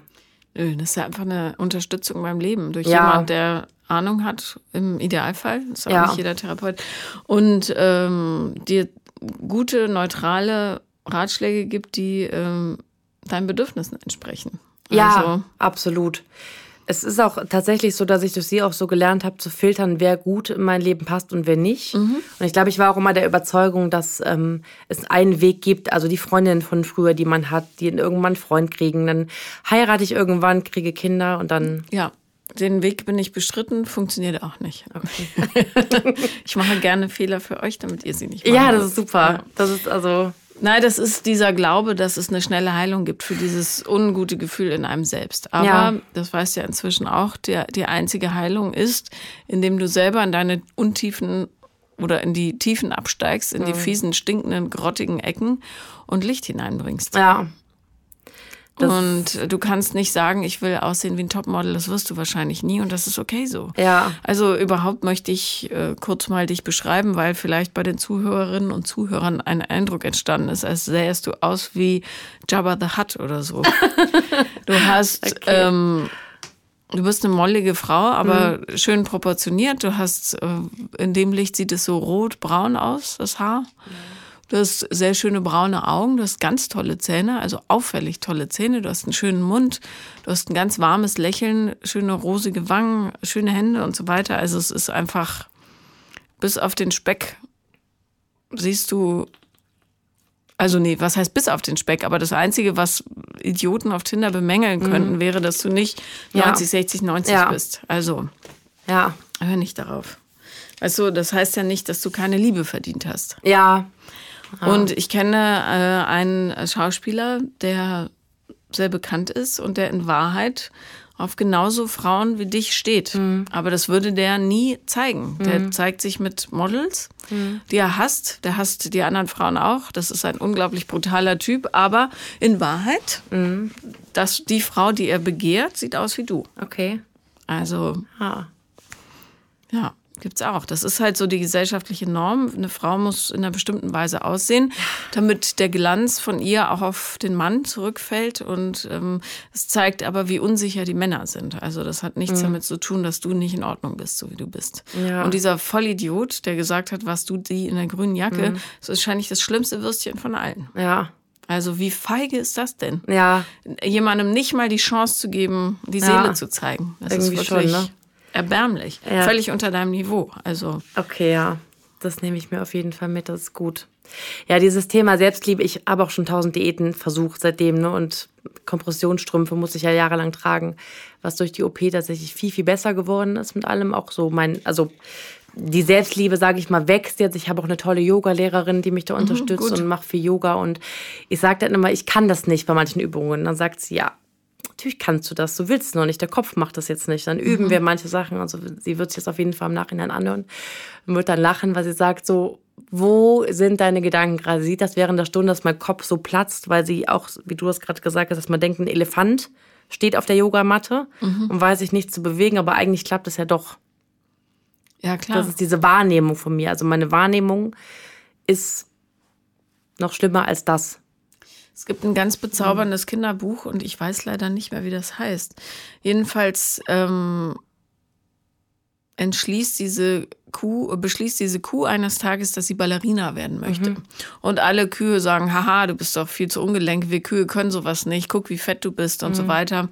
A: Nö, das ist ja einfach eine Unterstützung beim Leben durch ja. jemand, der Ahnung hat, im Idealfall. Das ist auch ja. nicht jeder Therapeut. Und ähm, dir gute, neutrale Ratschläge gibt, die ähm, deinen Bedürfnissen entsprechen.
B: Ja, also, absolut es ist auch tatsächlich so, dass ich durch sie auch so gelernt habe, zu filtern, wer gut in mein Leben passt und wer nicht. Mhm. Und ich glaube, ich war auch immer der Überzeugung, dass ähm, es einen Weg gibt, also die Freundinnen von früher, die man hat, die irgendwann einen Freund kriegen, dann heirate ich irgendwann, kriege Kinder und dann.
A: Ja. Den Weg bin ich bestritten, funktioniert auch nicht. Okay. ich mache gerne Fehler für euch, damit ihr sie nicht
B: macht. Ja, das ist super. Ja. Das ist also
A: Nein, das ist dieser Glaube, dass es eine schnelle Heilung gibt für dieses ungute Gefühl in einem selbst. Aber ja. das weißt du ja inzwischen auch, der, die einzige Heilung ist, indem du selber in deine Untiefen oder in die Tiefen absteigst, in die mhm. fiesen, stinkenden, grottigen Ecken und Licht hineinbringst.
B: Ja.
A: Das und du kannst nicht sagen, ich will aussehen wie ein Topmodel, das wirst du wahrscheinlich nie und das ist okay so.
B: Ja.
A: Also überhaupt möchte ich äh, kurz mal dich beschreiben, weil vielleicht bei den Zuhörerinnen und Zuhörern ein Eindruck entstanden ist, als sähest du aus wie Jabba the Hutt oder so. du hast, okay. ähm, du bist eine mollige Frau, aber mhm. schön proportioniert. Du hast, äh, in dem Licht sieht es so rot-braun aus, das Haar. Mhm. Du hast sehr schöne braune Augen, du hast ganz tolle Zähne, also auffällig tolle Zähne, du hast einen schönen Mund, du hast ein ganz warmes Lächeln, schöne rosige Wangen, schöne Hände und so weiter. Also es ist einfach, bis auf den Speck siehst du, also nee, was heißt bis auf den Speck, aber das Einzige, was Idioten auf Tinder bemängeln mhm. könnten, mhm. wäre, dass du nicht 90, ja. 60, 90 ja. bist. Also,
B: ja.
A: hör nicht darauf. Du, das heißt ja nicht, dass du keine Liebe verdient hast.
B: Ja,
A: Ah. Und ich kenne äh, einen Schauspieler, der sehr bekannt ist und der in Wahrheit auf genauso Frauen wie dich steht. Mhm. Aber das würde der nie zeigen. Der mhm. zeigt sich mit Models, mhm. die er hasst. Der hasst die anderen Frauen auch. Das ist ein unglaublich brutaler Typ. Aber in Wahrheit, mhm. dass die Frau, die er begehrt, sieht aus wie du.
B: Okay.
A: Also, ah. ja. Gibt's auch. Das ist halt so die gesellschaftliche Norm. Eine Frau muss in einer bestimmten Weise aussehen, damit der Glanz von ihr auch auf den Mann zurückfällt. Und ähm, es zeigt aber, wie unsicher die Männer sind. Also das hat nichts mhm. damit zu tun, dass du nicht in Ordnung bist, so wie du bist. Ja. Und dieser Vollidiot, der gesagt hat, was du die in der grünen Jacke, mhm. ist wahrscheinlich das schlimmste Würstchen von allen.
B: Ja.
A: Also wie feige ist das denn?
B: Ja.
A: Jemandem nicht mal die Chance zu geben, die Seele ja. zu zeigen. Das Irgendwie ist wirklich, schon, ne? Erbärmlich. Ja. Völlig unter deinem Niveau. Also.
B: Okay, ja. Das nehme ich mir auf jeden Fall mit, das ist gut. Ja, dieses Thema Selbstliebe, ich habe auch schon tausend Diäten versucht seitdem, ne? Und Kompressionsstrümpfe muss ich ja jahrelang tragen, was durch die OP tatsächlich viel, viel besser geworden ist mit allem. Auch so mein, also die Selbstliebe, sage ich mal, wächst jetzt. Ich habe auch eine tolle Yoga-Lehrerin, die mich da mhm, unterstützt mhm, und macht viel Yoga. Und ich sage dann immer, ich kann das nicht bei manchen Übungen. Und dann sagt sie, ja, natürlich kannst du das, du willst es noch nicht, der Kopf macht das jetzt nicht. Dann üben mhm. wir manche Sachen. Also sie wird sich das auf jeden Fall im Nachhinein anhören und wird dann lachen, weil sie sagt so, wo sind deine Gedanken gerade? Sie sieht das während der Stunde, dass mein Kopf so platzt, weil sie auch, wie du das gerade gesagt hast, dass man denkt, ein Elefant steht auf der Yogamatte mhm. und weiß sich nicht zu bewegen, aber eigentlich klappt es ja doch.
A: Ja, klar.
B: Das ist diese Wahrnehmung von mir. Also meine Wahrnehmung ist noch schlimmer als das.
A: Es gibt ein ganz bezauberndes Kinderbuch und ich weiß leider nicht mehr, wie das heißt. Jedenfalls ähm, entschließt diese Kuh, beschließt diese Kuh eines Tages, dass sie Ballerina werden möchte. Mhm. Und alle Kühe sagen, haha, du bist doch viel zu ungelenk, wir Kühe können sowas nicht, guck, wie fett du bist und mhm. so weiter.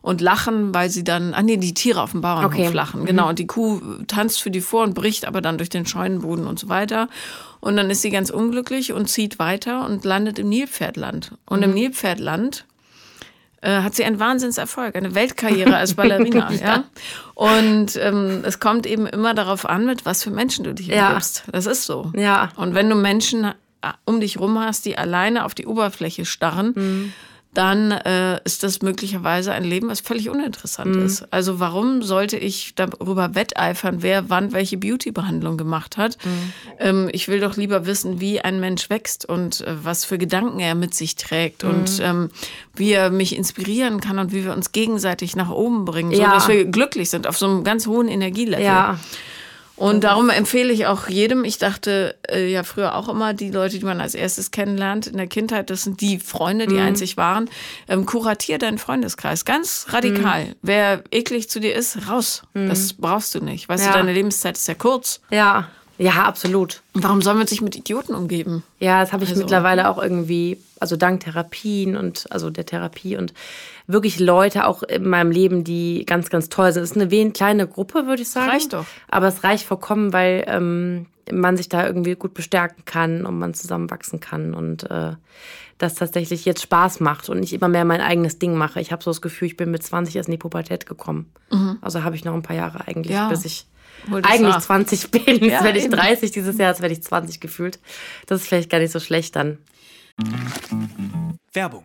A: Und lachen, weil sie dann, ah nee, die Tiere auf dem Bauernhof okay. lachen, genau. Mhm. Und die Kuh tanzt für die vor und bricht aber dann durch den Scheunenboden und so weiter. Und dann ist sie ganz unglücklich und zieht weiter und landet im Nilpferdland. Und im mhm. Nilpferdland hat sie einen Wahnsinnserfolg, eine Weltkarriere als Ballerina. ja. ja. Und ähm, es kommt eben immer darauf an, mit was für Menschen du dich umgibst. Ja. Das ist so.
B: Ja.
A: Und wenn du Menschen äh, um dich rum hast, die alleine auf die Oberfläche starren, mhm dann äh, ist das möglicherweise ein Leben, was völlig uninteressant mhm. ist. Also warum sollte ich darüber wetteifern, wer wann welche Beauty-Behandlung gemacht hat? Mhm. Ähm, ich will doch lieber wissen, wie ein Mensch wächst und äh, was für Gedanken er mit sich trägt mhm. und ähm, wie er mich inspirieren kann und wie wir uns gegenseitig nach oben bringen, ja. sodass wir glücklich sind auf so einem ganz hohen Energielevel.
B: Ja.
A: Und darum empfehle ich auch jedem, ich dachte äh, ja früher auch immer, die Leute, die man als erstes kennenlernt in der Kindheit, das sind die Freunde, die mhm. einzig waren. Ähm, kuratier deinen Freundeskreis. Ganz radikal. Mhm. Wer eklig zu dir ist, raus. Mhm. Das brauchst du nicht. Weißt ja. du, deine Lebenszeit ist ja kurz.
B: Ja. Ja, absolut.
A: Warum soll man sich mit Idioten umgeben?
B: Ja, das habe ich also. mittlerweile auch irgendwie, also dank Therapien und also der Therapie und wirklich Leute auch in meinem Leben, die ganz, ganz toll sind. Es ist eine wen kleine Gruppe, würde ich sagen.
A: Reicht doch.
B: Aber es reicht vollkommen, weil ähm, man sich da irgendwie gut bestärken kann und man zusammenwachsen kann und äh, das tatsächlich jetzt Spaß macht und nicht immer mehr mein eigenes Ding mache. Ich habe so das Gefühl, ich bin mit 20 erst in die Pubertät gekommen. Mhm. Also habe ich noch ein paar Jahre eigentlich, ja. bis ich eigentlich nach. 20 bin. Jetzt ja, werde ich 30 dieses Jahr, jetzt werde ich 20 gefühlt. Das ist vielleicht gar nicht so schlecht dann.
C: Werbung.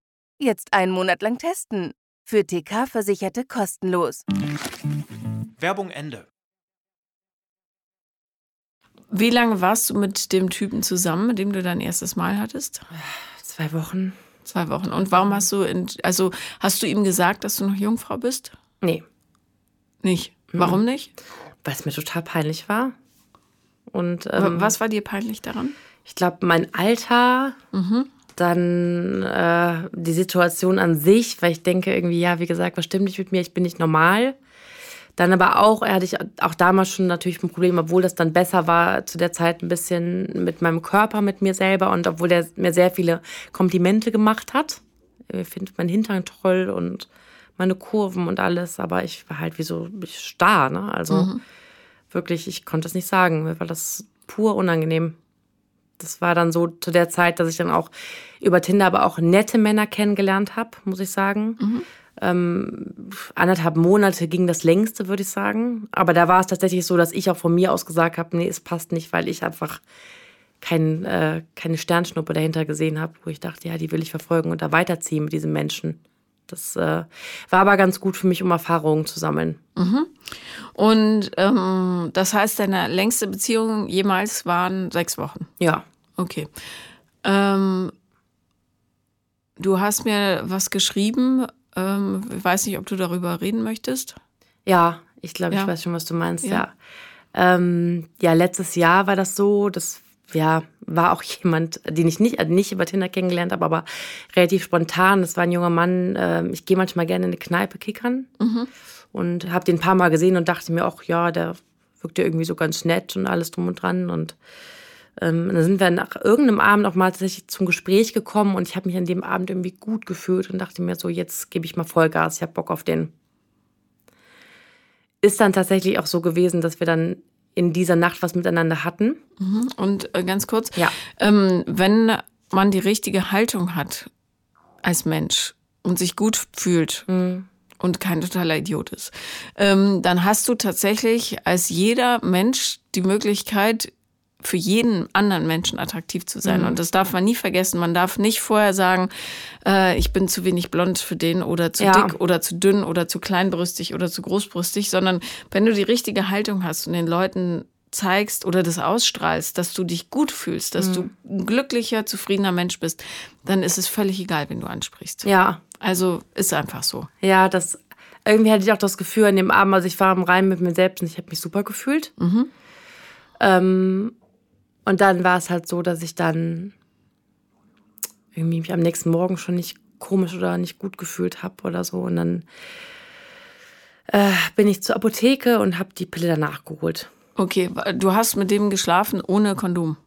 D: Jetzt einen Monat lang testen. Für TK-Versicherte kostenlos.
C: Werbung Ende.
A: Wie lange warst du mit dem Typen zusammen, mit dem du dein erstes Mal hattest?
B: Zwei Wochen.
A: Zwei Wochen. Und warum hast du, in, also hast du ihm gesagt, dass du noch Jungfrau bist?
B: Nee.
A: Nicht? Warum nicht?
B: weil es mir total peinlich war. Und
A: ähm, was war dir peinlich daran?
B: Ich glaube, mein Alter, mhm. Dann äh, die Situation an sich, weil ich denke irgendwie, ja, wie gesagt, was stimmt nicht mit mir? Ich bin nicht normal. Dann aber auch, er hatte ich auch damals schon natürlich ein Problem, obwohl das dann besser war, zu der Zeit ein bisschen mit meinem Körper, mit mir selber und obwohl er mir sehr viele Komplimente gemacht hat. Ich finde meinen Hintern toll und meine Kurven und alles, aber ich war halt wie so starr, ne? Also mhm. wirklich, ich konnte es nicht sagen. Mir war das pur unangenehm. Das war dann so zu der Zeit, dass ich dann auch über Tinder aber auch nette Männer kennengelernt habe, muss ich sagen. Mhm. Ähm, anderthalb Monate ging das längste, würde ich sagen. Aber da war es tatsächlich so, dass ich auch von mir aus gesagt habe, nee, es passt nicht, weil ich einfach kein, äh, keine Sternschnuppe dahinter gesehen habe, wo ich dachte, ja, die will ich verfolgen und da weiterziehen mit diesem Menschen. Das äh, war aber ganz gut für mich, um Erfahrungen zu sammeln.
A: Mhm. Und ähm, das heißt, deine längste Beziehung jemals waren sechs Wochen?
B: Ja.
A: Okay. Ähm, du hast mir was geschrieben. Ähm, ich weiß nicht, ob du darüber reden möchtest.
B: Ja, ich glaube, ja. ich weiß schon, was du meinst. Ja. Ja. Ähm, ja, letztes Jahr war das so. Das ja, war auch jemand, den ich nicht, nicht über Tinder kennengelernt habe, aber relativ spontan. Das war ein junger Mann. Äh, ich gehe manchmal gerne in eine Kneipe kickern mhm. und habe den ein paar Mal gesehen und dachte mir auch, ja, der wirkt ja irgendwie so ganz nett und alles drum und dran. Und ähm, dann sind wir nach irgendeinem Abend auch mal tatsächlich zum Gespräch gekommen und ich habe mich an dem Abend irgendwie gut gefühlt und dachte mir so, jetzt gebe ich mal Vollgas, ich habe Bock auf den. Ist dann tatsächlich auch so gewesen, dass wir dann in dieser Nacht was miteinander hatten.
A: Mhm. Und äh, ganz kurz, ja. ähm, wenn man die richtige Haltung hat als Mensch und sich gut fühlt mhm. und kein totaler Idiot ist, ähm, dann hast du tatsächlich als jeder Mensch die Möglichkeit, für jeden anderen Menschen attraktiv zu sein. Mhm. Und das darf man nie vergessen. Man darf nicht vorher sagen, äh, ich bin zu wenig blond für den oder zu ja. dick oder zu dünn oder zu kleinbrüstig oder zu großbrüstig, sondern wenn du die richtige Haltung hast und den Leuten zeigst oder das ausstrahlst, dass du dich gut fühlst, dass mhm. du ein glücklicher, zufriedener Mensch bist, dann ist es völlig egal, wen du ansprichst.
B: Ja.
A: Also ist einfach so.
B: Ja, das irgendwie hatte ich auch das Gefühl an dem Abend, also ich war im Reim mit mir selbst und ich habe mich super gefühlt. Mhm. Ähm, und dann war es halt so, dass ich dann irgendwie mich am nächsten Morgen schon nicht komisch oder nicht gut gefühlt habe oder so. Und dann äh, bin ich zur Apotheke und habe die Pille danach geholt.
A: Okay, du hast mit dem geschlafen ohne Kondom?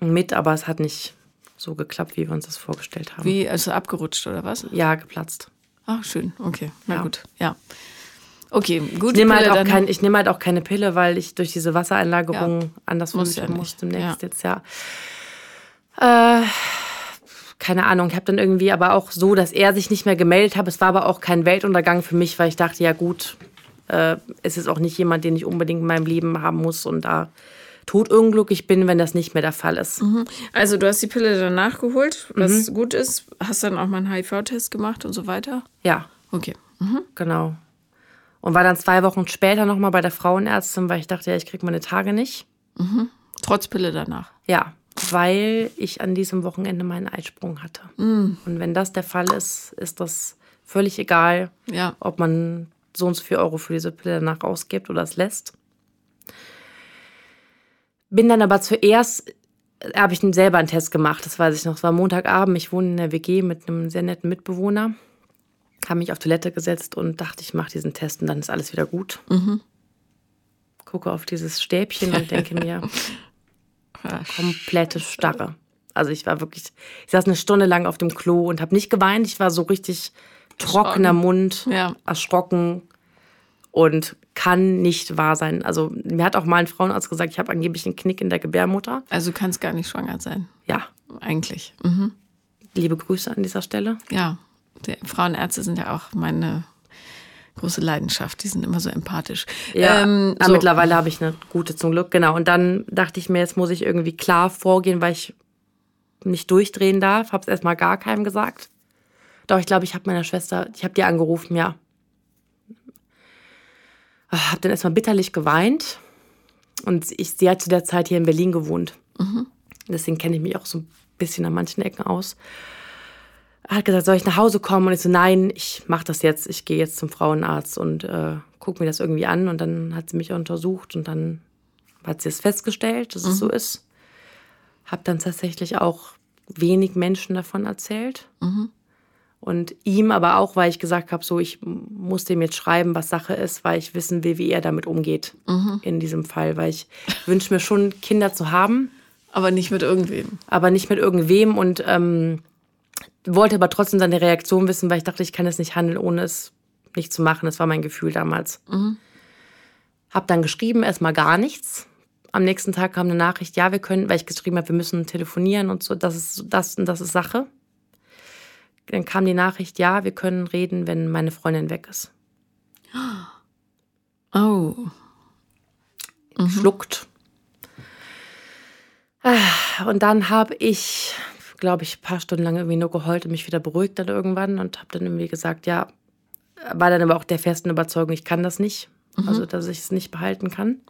B: Mit, aber es hat nicht so geklappt, wie wir uns das vorgestellt haben.
A: Wie, also abgerutscht oder was?
B: Ja, geplatzt.
A: Ach, schön. Okay, na ja. gut. Ja. Okay, gut.
B: Ich nehme halt, auch kein, nehm halt auch keine Pille, weil ich durch diese Wassereinlagerung ja. anders versichern ja muss demnächst ja. jetzt, ja. Äh, keine Ahnung, ich habe dann irgendwie aber auch so, dass er sich nicht mehr gemeldet hat. Es war aber auch kein Weltuntergang für mich, weil ich dachte, ja gut, äh, es ist auch nicht jemand, den ich unbedingt in meinem Leben haben muss und da todunglücklich bin, wenn das nicht mehr der Fall ist.
A: Mhm. Also du hast die Pille dann nachgeholt, was mhm. gut ist. Hast dann auch mal einen HIV-Test gemacht und so weiter?
B: Ja.
A: Okay.
B: Mhm. Genau. Und war dann zwei Wochen später nochmal bei der Frauenärztin, weil ich dachte, ja, ich kriege meine Tage nicht.
A: Mhm. Trotz Pille danach.
B: Ja, weil ich an diesem Wochenende meinen Eisprung hatte. Mhm. Und wenn das der Fall ist, ist das völlig egal, ja. ob man so und so viel Euro für diese Pille danach ausgibt oder es lässt. Bin dann aber zuerst, äh, habe ich selber einen Test gemacht, das weiß ich noch. Es war Montagabend, ich wohne in der WG mit einem sehr netten Mitbewohner habe mich auf Toilette gesetzt und dachte, ich mache diesen Test und dann ist alles wieder gut. Mhm. Gucke auf dieses Stäbchen und denke mir, komplette Starre. Also ich war wirklich, ich saß eine Stunde lang auf dem Klo und habe nicht geweint. Ich war so richtig trockener Mund, ja. erschrocken und kann nicht wahr sein. Also mir hat auch mal ein Frauenarzt gesagt, ich habe angeblich einen Knick in der Gebärmutter.
A: Also du kannst gar nicht schwanger sein.
B: Ja.
A: Eigentlich. Mhm.
B: Liebe Grüße an dieser Stelle.
A: Ja. Die Frauenärzte sind ja auch meine große Leidenschaft. Die sind immer so empathisch.
B: Ja, ähm, so. mittlerweile habe ich eine gute zum Glück, genau. Und dann dachte ich mir, jetzt muss ich irgendwie klar vorgehen, weil ich nicht durchdrehen darf. Habe es erstmal gar keinem gesagt. Doch, ich glaube, ich habe meiner Schwester, ich habe die angerufen, ja. Habe dann erstmal bitterlich geweint. Und ich, sie hat zu der Zeit hier in Berlin gewohnt. Mhm. Deswegen kenne ich mich auch so ein bisschen an manchen Ecken aus hat gesagt, soll ich nach Hause kommen? Und ich so, nein, ich mache das jetzt. Ich gehe jetzt zum Frauenarzt und äh, gucke mir das irgendwie an. Und dann hat sie mich untersucht und dann hat sie es festgestellt, dass mhm. es so ist. Hab dann tatsächlich auch wenig Menschen davon erzählt. Mhm. Und ihm aber auch, weil ich gesagt habe, so, ich muss dem jetzt schreiben, was Sache ist, weil ich wissen will, wie er damit umgeht mhm. in diesem Fall. Weil ich wünsche mir schon, Kinder zu haben.
A: Aber nicht mit irgendwem.
B: Aber nicht mit irgendwem. Und ähm, wollte aber trotzdem seine Reaktion wissen, weil ich dachte, ich kann es nicht handeln, ohne es nicht zu machen. Das war mein Gefühl damals. Mhm. Hab dann geschrieben, erstmal gar nichts. Am nächsten Tag kam eine Nachricht, ja, wir können, weil ich geschrieben habe, wir müssen telefonieren und so, das ist das und das ist Sache. Dann kam die Nachricht, ja, wir können reden, wenn meine Freundin weg ist.
A: Oh.
B: Mhm. Schluckt. Ah, und dann habe ich glaube ich, ein paar Stunden lang irgendwie nur geheult und mich wieder beruhigt dann irgendwann und habe dann irgendwie gesagt, ja, war dann aber auch der festen Überzeugung, ich kann das nicht. Mhm. Also, dass ich es nicht behalten kann.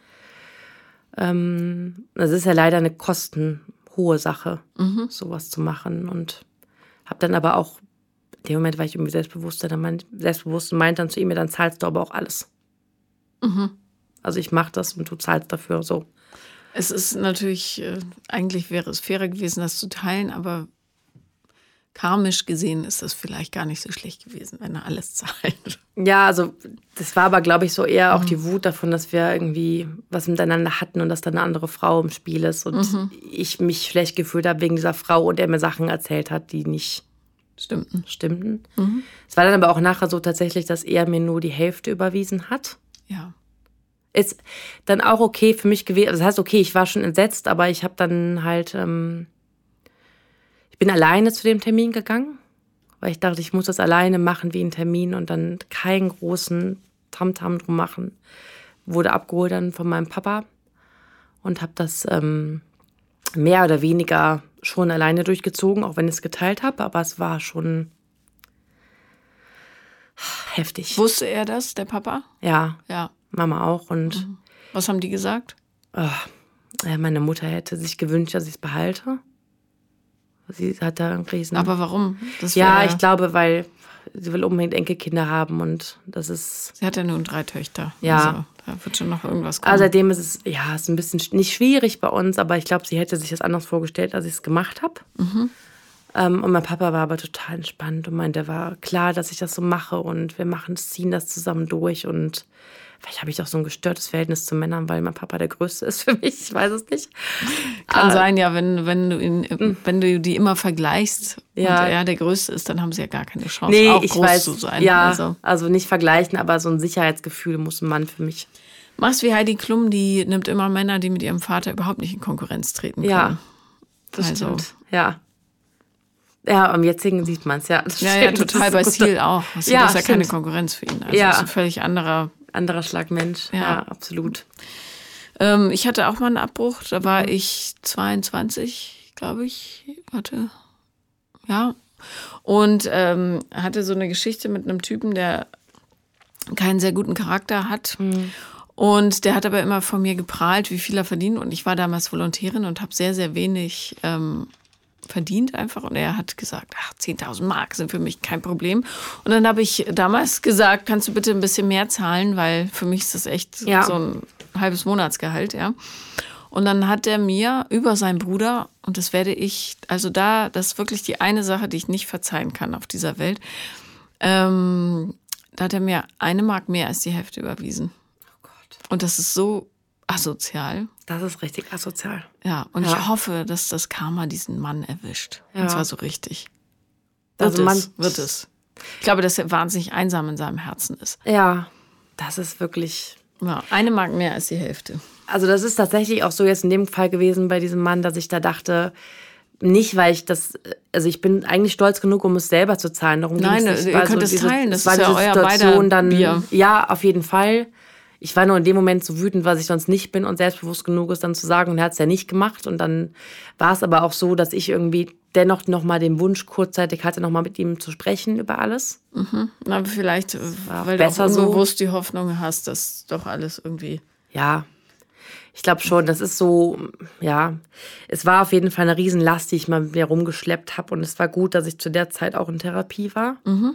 B: Ähm, das ist ja leider eine kostenhohe Sache, mhm. sowas zu machen. Und habe dann aber auch, in dem Moment war ich irgendwie selbstbewusster, dann meint, selbstbewusst und meint dann zu ihm, dann zahlst du aber auch alles. Mhm. Also ich mache das und du zahlst dafür so.
A: Es ist natürlich, äh, eigentlich wäre es fairer gewesen, das zu teilen, aber karmisch gesehen ist das vielleicht gar nicht so schlecht gewesen, wenn er alles zahlt.
B: Ja, also das war aber, glaube ich, so eher auch mhm. die Wut davon, dass wir irgendwie was miteinander hatten und dass da eine andere Frau im Spiel ist und mhm. ich mich schlecht gefühlt habe wegen dieser Frau und der mir Sachen erzählt hat, die nicht
A: stimmten.
B: stimmten. Mhm. Es war dann aber auch nachher so tatsächlich, dass er mir nur die Hälfte überwiesen hat.
A: Ja
B: ist dann auch okay für mich gewesen. Das heißt, okay, ich war schon entsetzt, aber ich habe dann halt, ähm, ich bin alleine zu dem Termin gegangen, weil ich dachte, ich muss das alleine machen wie ein Termin und dann keinen großen Tamtam drum machen. Wurde abgeholt dann von meinem Papa und habe das ähm, mehr oder weniger schon alleine durchgezogen, auch wenn ich es geteilt habe, aber es war schon heftig.
A: Wusste er das, der Papa?
B: Ja.
A: Ja.
B: Mama auch. Und
A: mhm. was haben die gesagt?
B: Oh, meine Mutter hätte sich gewünscht, dass ich es behalte. Sie hat da einen Riesen.
A: Aber warum?
B: ja, ich glaube, weil sie will unbedingt Enkelkinder haben und das ist.
A: Sie hat ja nun drei Töchter.
B: Ja. Also,
A: da wird schon noch irgendwas kommen.
B: Also seitdem ist es, ja, ist ein bisschen nicht schwierig bei uns, aber ich glaube, sie hätte sich das anders vorgestellt, als ich es gemacht habe.
A: Mhm.
B: Ähm, und mein Papa war aber total entspannt und meinte, war klar, dass ich das so mache und wir machen ziehen das zusammen durch und Vielleicht habe ich auch so ein gestörtes Verhältnis zu Männern, weil mein Papa der Größte ist für mich. Ich weiß es nicht.
A: Kann ah. sein, ja, wenn, wenn, du ihn, hm. wenn du die immer vergleichst ja. und er der Größte ist, dann haben sie ja gar keine Chance,
B: nee,
A: auch
B: ich
A: groß
B: weiß,
A: zu sein.
B: Ja, also. also nicht vergleichen, aber so ein Sicherheitsgefühl muss ein Mann für mich.
A: Machst wie Heidi Klum, die nimmt immer Männer, die mit ihrem Vater überhaupt nicht in Konkurrenz treten können.
B: Ja, das also. stimmt. Ja. Ja, am jetzigen sieht man es, ja.
A: ja, ja, total bei Seal auch. Also ja, das ist ja keine Konkurrenz für ihn. Also ja. ist ein völlig anderer
B: anderer Schlag Mensch. Ja, ja absolut.
A: Ähm, ich hatte auch mal einen Abbruch, da war ich 22, glaube ich. Warte. Ja. Und ähm, hatte so eine Geschichte mit einem Typen, der keinen sehr guten Charakter hat. Mhm. Und der hat aber immer von mir geprahlt, wie viel er verdient. Und ich war damals Volontärin und habe sehr, sehr wenig ähm, verdient einfach. Und er hat gesagt, ach, 10.000 Mark sind für mich kein Problem. Und dann habe ich damals gesagt, kannst du bitte ein bisschen mehr zahlen, weil für mich ist das echt ja. so ein halbes Monatsgehalt, ja. Und dann hat er mir über seinen Bruder, und das werde ich, also da, das ist wirklich die eine Sache, die ich nicht verzeihen kann auf dieser Welt, ähm, da hat er mir eine Mark mehr als die Hälfte überwiesen.
B: Oh Gott.
A: Und das ist so asozial.
B: Das ist richtig asozial.
A: Ja, und ja. ich hoffe, dass das Karma diesen Mann erwischt. Ja. Und zwar so richtig.
B: Wird also man
A: es, wird es. Ich glaube, dass er wahnsinnig einsam in seinem Herzen ist.
B: Ja, das ist wirklich.
A: Ja, eine Mark mehr als die Hälfte.
B: Also das ist tatsächlich auch so jetzt in dem Fall gewesen bei diesem Mann, dass ich da dachte, nicht, weil ich das, also ich bin eigentlich stolz genug, um es selber zu zahlen. Darum
A: Nein,
B: nicht.
A: ihr könnt es teilen. Das war ist ja euer Situation
B: dann.
A: Bier.
B: Ja, auf jeden Fall ich war nur in dem Moment so wütend, was ich sonst nicht bin und selbstbewusst genug ist, dann zu sagen, und er hat es ja nicht gemacht. Und dann war es aber auch so, dass ich irgendwie dennoch noch mal den Wunsch kurzzeitig hatte, noch mal mit ihm zu sprechen über alles.
A: Mhm. Aber vielleicht, weil du auch unbewusst so. die Hoffnung hast, dass doch alles irgendwie...
B: Ja, ich glaube schon, das ist so, ja, es war auf jeden Fall eine Riesenlast, die ich mal mit mir rumgeschleppt habe. Und es war gut, dass ich zu der Zeit auch in Therapie war.
A: Mhm.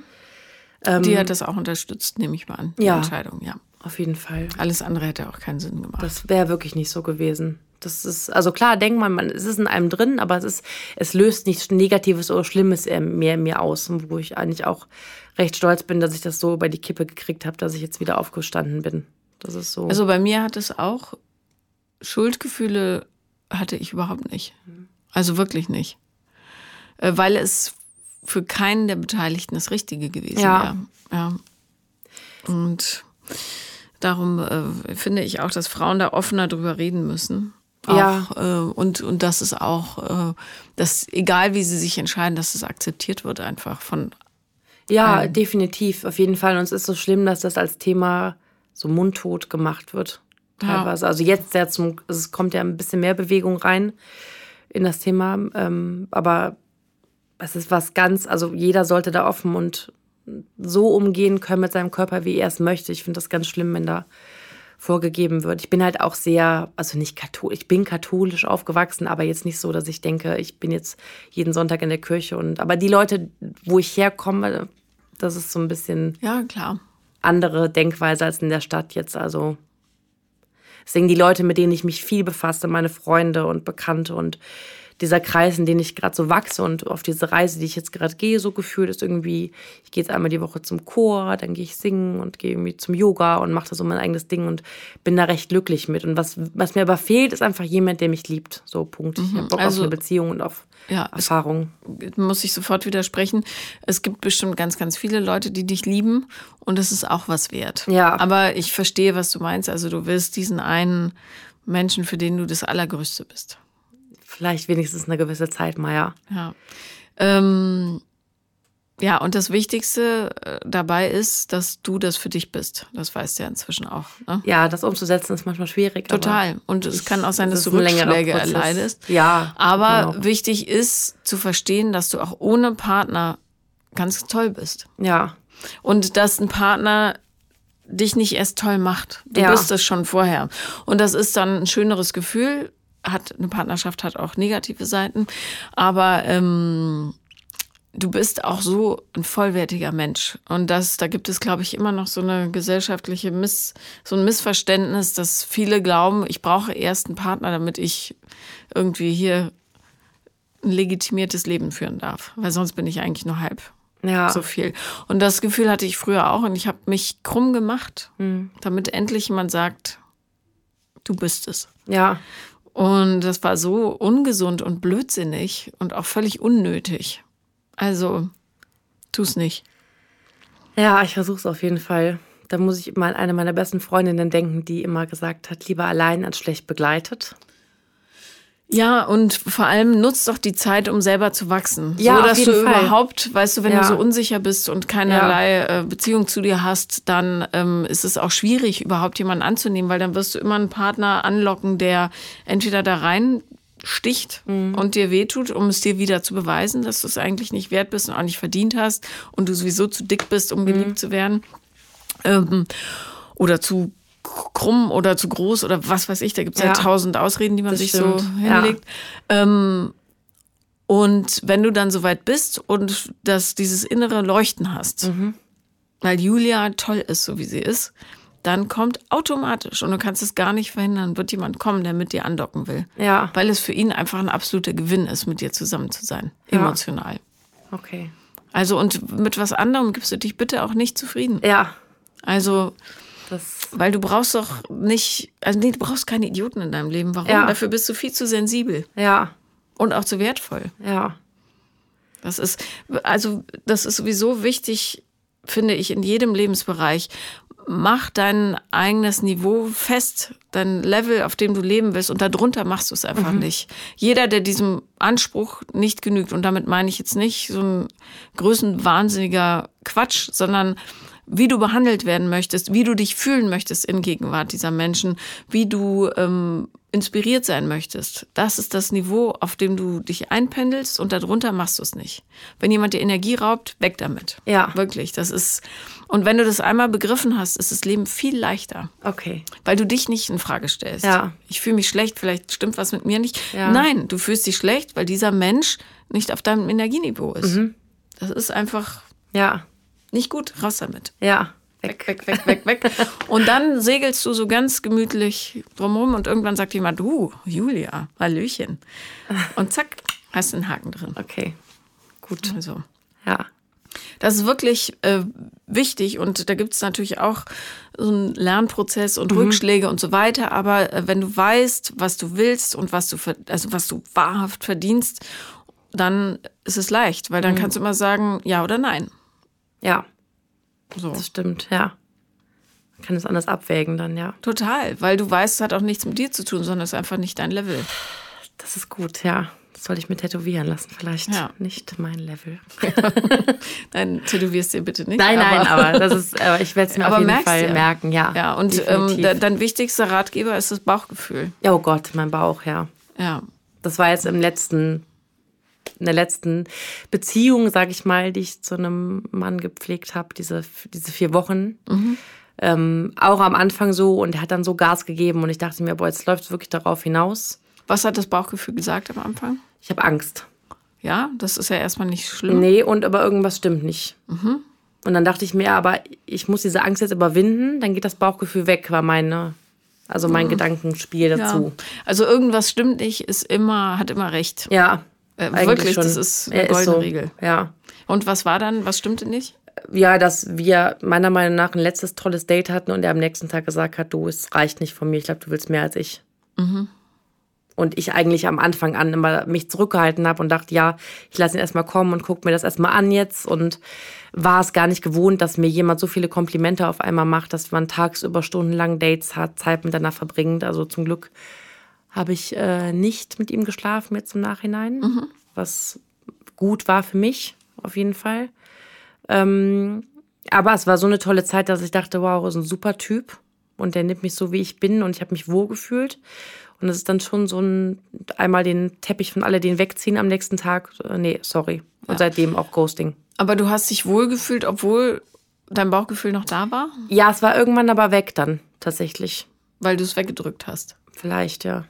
A: Ähm, die hat das auch unterstützt, nehme ich mal an, die
B: ja.
A: Entscheidung, ja.
B: Auf jeden Fall.
A: Alles andere hätte auch keinen Sinn gemacht.
B: Das wäre wirklich nicht so gewesen. Das ist, also klar, denkt man, man, es ist in einem drin, aber es ist, es löst nichts Negatives oder Schlimmes mehr in mir aus, wo ich eigentlich auch recht stolz bin, dass ich das so über die Kippe gekriegt habe, dass ich jetzt wieder aufgestanden bin. Das ist so.
A: Also bei mir hat es auch Schuldgefühle hatte ich überhaupt nicht. Also wirklich nicht. Äh, weil es für keinen der Beteiligten das Richtige gewesen ja. wäre. Ja. Und Darum äh, finde ich auch, dass Frauen da offener drüber reden müssen. Auch,
B: ja.
A: Äh, und, und dass es auch, äh, dass egal wie sie sich entscheiden, dass es akzeptiert wird einfach von.
B: Ja, ähm, definitiv, auf jeden Fall. Und es ist so schlimm, dass das als Thema so mundtot gemacht wird. Teilweise. Ja. Also jetzt, jetzt zum, es kommt ja ein bisschen mehr Bewegung rein in das Thema. Ähm, aber es ist was ganz, also jeder sollte da offen und so umgehen können mit seinem Körper, wie er es möchte. Ich finde das ganz schlimm, wenn da vorgegeben wird. Ich bin halt auch sehr, also nicht katholisch, ich bin katholisch aufgewachsen, aber jetzt nicht so, dass ich denke, ich bin jetzt jeden Sonntag in der Kirche und aber die Leute, wo ich herkomme, das ist so ein bisschen
A: ja klar
B: andere Denkweise als in der Stadt jetzt. Also Deswegen die Leute, mit denen ich mich viel befasse, meine Freunde und Bekannte und dieser Kreis, in den ich gerade so wachse und auf diese Reise, die ich jetzt gerade gehe, so gefühlt ist irgendwie, ich gehe jetzt einmal die Woche zum Chor, dann gehe ich singen und gehe irgendwie zum Yoga und mache da so mein eigenes Ding und bin da recht glücklich mit. Und was, was mir aber fehlt, ist einfach jemand, der mich liebt. So, Punkt. Ich habe Bock also, auf eine Beziehung und auf ja, Erfahrung.
A: Muss ich sofort widersprechen. Es gibt bestimmt ganz, ganz viele Leute, die dich lieben und das ist auch was wert. Ja. Aber ich verstehe, was du meinst. Also du willst diesen einen Menschen, für den du das Allergrößte bist
B: vielleicht wenigstens eine gewisse Zeit mal, ja.
A: Ja. Ähm, ja, und das Wichtigste äh, dabei ist, dass du das für dich bist. Das weißt du ja inzwischen auch. Ne?
B: Ja, das umzusetzen ist manchmal schwierig.
A: Total. Und es kann auch sein, dass du Rückschläge erleidest. Ja. Aber genau. wichtig ist zu verstehen, dass du auch ohne Partner ganz toll bist.
B: Ja.
A: Und dass ein Partner dich nicht erst toll macht. Du ja. bist es schon vorher. Und das ist dann ein schöneres Gefühl, hat eine Partnerschaft hat auch negative Seiten, aber ähm, du bist auch so ein vollwertiger Mensch und das da gibt es glaube ich immer noch so eine gesellschaftliche Miss so ein Missverständnis, dass viele glauben, ich brauche erst einen Partner, damit ich irgendwie hier ein legitimiertes Leben führen darf, weil sonst bin ich eigentlich nur halb ja. so viel. Und das Gefühl hatte ich früher auch und ich habe mich krumm gemacht, mhm. damit endlich jemand sagt, du bist es.
B: Ja.
A: Und das war so ungesund und blödsinnig und auch völlig unnötig. Also, tu es nicht.
B: Ja, ich versuche es auf jeden Fall. Da muss ich mal an eine meiner besten Freundinnen denken, die immer gesagt hat, lieber allein als schlecht begleitet.
A: Ja, und vor allem nutzt doch die Zeit, um selber zu wachsen. Ja, so, dass du Fall. überhaupt, weißt du, wenn ja. du so unsicher bist und keinerlei ja. Äh, Beziehung zu dir hast, dann ähm, ist es auch schwierig, überhaupt jemanden anzunehmen, weil dann wirst du immer einen Partner anlocken, der entweder da rein sticht mhm. und dir wehtut, um es dir wieder zu beweisen, dass du es eigentlich nicht wert bist und auch nicht verdient hast und du sowieso zu dick bist, um geliebt mhm. zu werden. Ähm, oder zu krumm oder zu groß oder was weiß ich. Da gibt es ja. ja tausend Ausreden, die man sich stimmt. so hinlegt. Ja. Ähm, und wenn du dann soweit bist und das, dieses innere Leuchten hast, mhm. weil Julia toll ist, so wie sie ist, dann kommt automatisch, und du kannst es gar nicht verhindern, wird jemand kommen, der mit dir andocken will.
B: Ja.
A: Weil es für ihn einfach ein absoluter Gewinn ist, mit dir zusammen zu sein. Ja. Emotional.
B: Okay.
A: Also, und mit was anderem gibst du dich bitte auch nicht zufrieden.
B: Ja.
A: Also, das Weil du brauchst doch nicht, also nee, du brauchst keine Idioten in deinem Leben. Warum? Ja. Dafür bist du viel zu sensibel.
B: Ja.
A: Und auch zu wertvoll.
B: Ja.
A: Das ist, also, das ist sowieso wichtig, finde ich, in jedem Lebensbereich. Mach dein eigenes Niveau fest, dein Level, auf dem du leben willst, und darunter machst du es einfach mhm. nicht. Jeder, der diesem Anspruch nicht genügt, und damit meine ich jetzt nicht so ein größenwahnsinniger Quatsch, sondern wie du behandelt werden möchtest, wie du dich fühlen möchtest in Gegenwart dieser Menschen, wie du ähm, inspiriert sein möchtest. Das ist das Niveau, auf dem du dich einpendelst und darunter machst du es nicht. Wenn jemand dir Energie raubt, weg damit.
B: Ja.
A: Wirklich. Das ist, und wenn du das einmal begriffen hast, ist das Leben viel leichter.
B: Okay.
A: Weil du dich nicht in Frage stellst.
B: Ja.
A: Ich fühle mich schlecht, vielleicht stimmt was mit mir nicht. Ja. Nein, du fühlst dich schlecht, weil dieser Mensch nicht auf deinem Energieniveau ist. Mhm. Das ist einfach.
B: Ja.
A: Nicht gut, raus damit.
B: Ja.
A: Weg, weg, weg, weg, weg. Und dann segelst du so ganz gemütlich drumherum und irgendwann sagt jemand, du, Julia, Hallöchen. Und zack, hast du einen Haken drin.
B: Okay, gut.
A: Also,
B: ja.
A: Das ist wirklich äh, wichtig und da gibt es natürlich auch so einen Lernprozess und mhm. Rückschläge und so weiter. Aber äh, wenn du weißt, was du willst und was du, also was du wahrhaft verdienst, dann ist es leicht, weil dann mhm. kannst du immer sagen, ja oder nein.
B: Ja. So. Das stimmt, ja. Man kann es anders abwägen dann, ja.
A: Total, weil du weißt, es hat auch nichts mit dir zu tun, sondern es ist einfach nicht dein Level.
B: Das ist gut, ja. Das soll ich mir tätowieren lassen, vielleicht. Ja. Nicht mein Level.
A: Nein, tätowierst dir bitte nicht.
B: Nein, nein, aber, das ist, aber ich werde es mir aber auf jeden Fall ja. merken, ja.
A: Ja, und ähm, dein wichtigster Ratgeber ist das Bauchgefühl.
B: Oh Gott, mein Bauch, ja.
A: Ja.
B: Das war jetzt im letzten in der letzten Beziehung, sage ich mal, die ich zu einem Mann gepflegt habe, diese, diese vier Wochen. Mhm. Ähm, auch am Anfang so und er hat dann so Gas gegeben und ich dachte mir, boah, jetzt läuft es wirklich darauf hinaus.
A: Was hat das Bauchgefühl gesagt am Anfang?
B: Ich habe Angst.
A: Ja, das ist ja erstmal nicht schlimm.
B: Nee, und aber irgendwas stimmt nicht. Mhm. Und dann dachte ich mir, aber ich muss diese Angst jetzt überwinden, dann geht das Bauchgefühl weg, war meine Also mein mhm. Gedankenspiel dazu.
A: Ja. Also irgendwas stimmt nicht, ist immer, hat immer recht.
B: Ja.
A: Äh, wirklich, schon. das ist eine goldene ist so. Regel.
B: Ja.
A: Und was war dann, was stimmte nicht?
B: Ja, dass wir meiner Meinung nach ein letztes tolles Date hatten und er am nächsten Tag gesagt hat, du, es reicht nicht von mir, ich glaube, du willst mehr als ich. Mhm. Und ich eigentlich am Anfang an immer mich zurückgehalten habe und dachte, ja, ich lasse ihn erstmal kommen und gucke mir das erstmal an jetzt. Und war es gar nicht gewohnt, dass mir jemand so viele Komplimente auf einmal macht, dass man tagsüber stundenlang Dates hat, Zeit miteinander verbringt. Also zum Glück habe ich äh, nicht mit ihm geschlafen jetzt im Nachhinein, mhm. was gut war für mich auf jeden Fall. Ähm, aber es war so eine tolle Zeit, dass ich dachte, wow, ist ein super Typ und der nimmt mich so, wie ich bin und ich habe mich wohlgefühlt. Und es ist dann schon so ein, einmal den Teppich von alle den wegziehen am nächsten Tag. Äh, nee, sorry. Und ja. seitdem auch Ghosting.
A: Aber du hast dich wohlgefühlt, obwohl dein Bauchgefühl noch da war?
B: Ja, es war irgendwann aber weg dann, tatsächlich.
A: Weil du es weggedrückt hast?
B: Vielleicht, ja.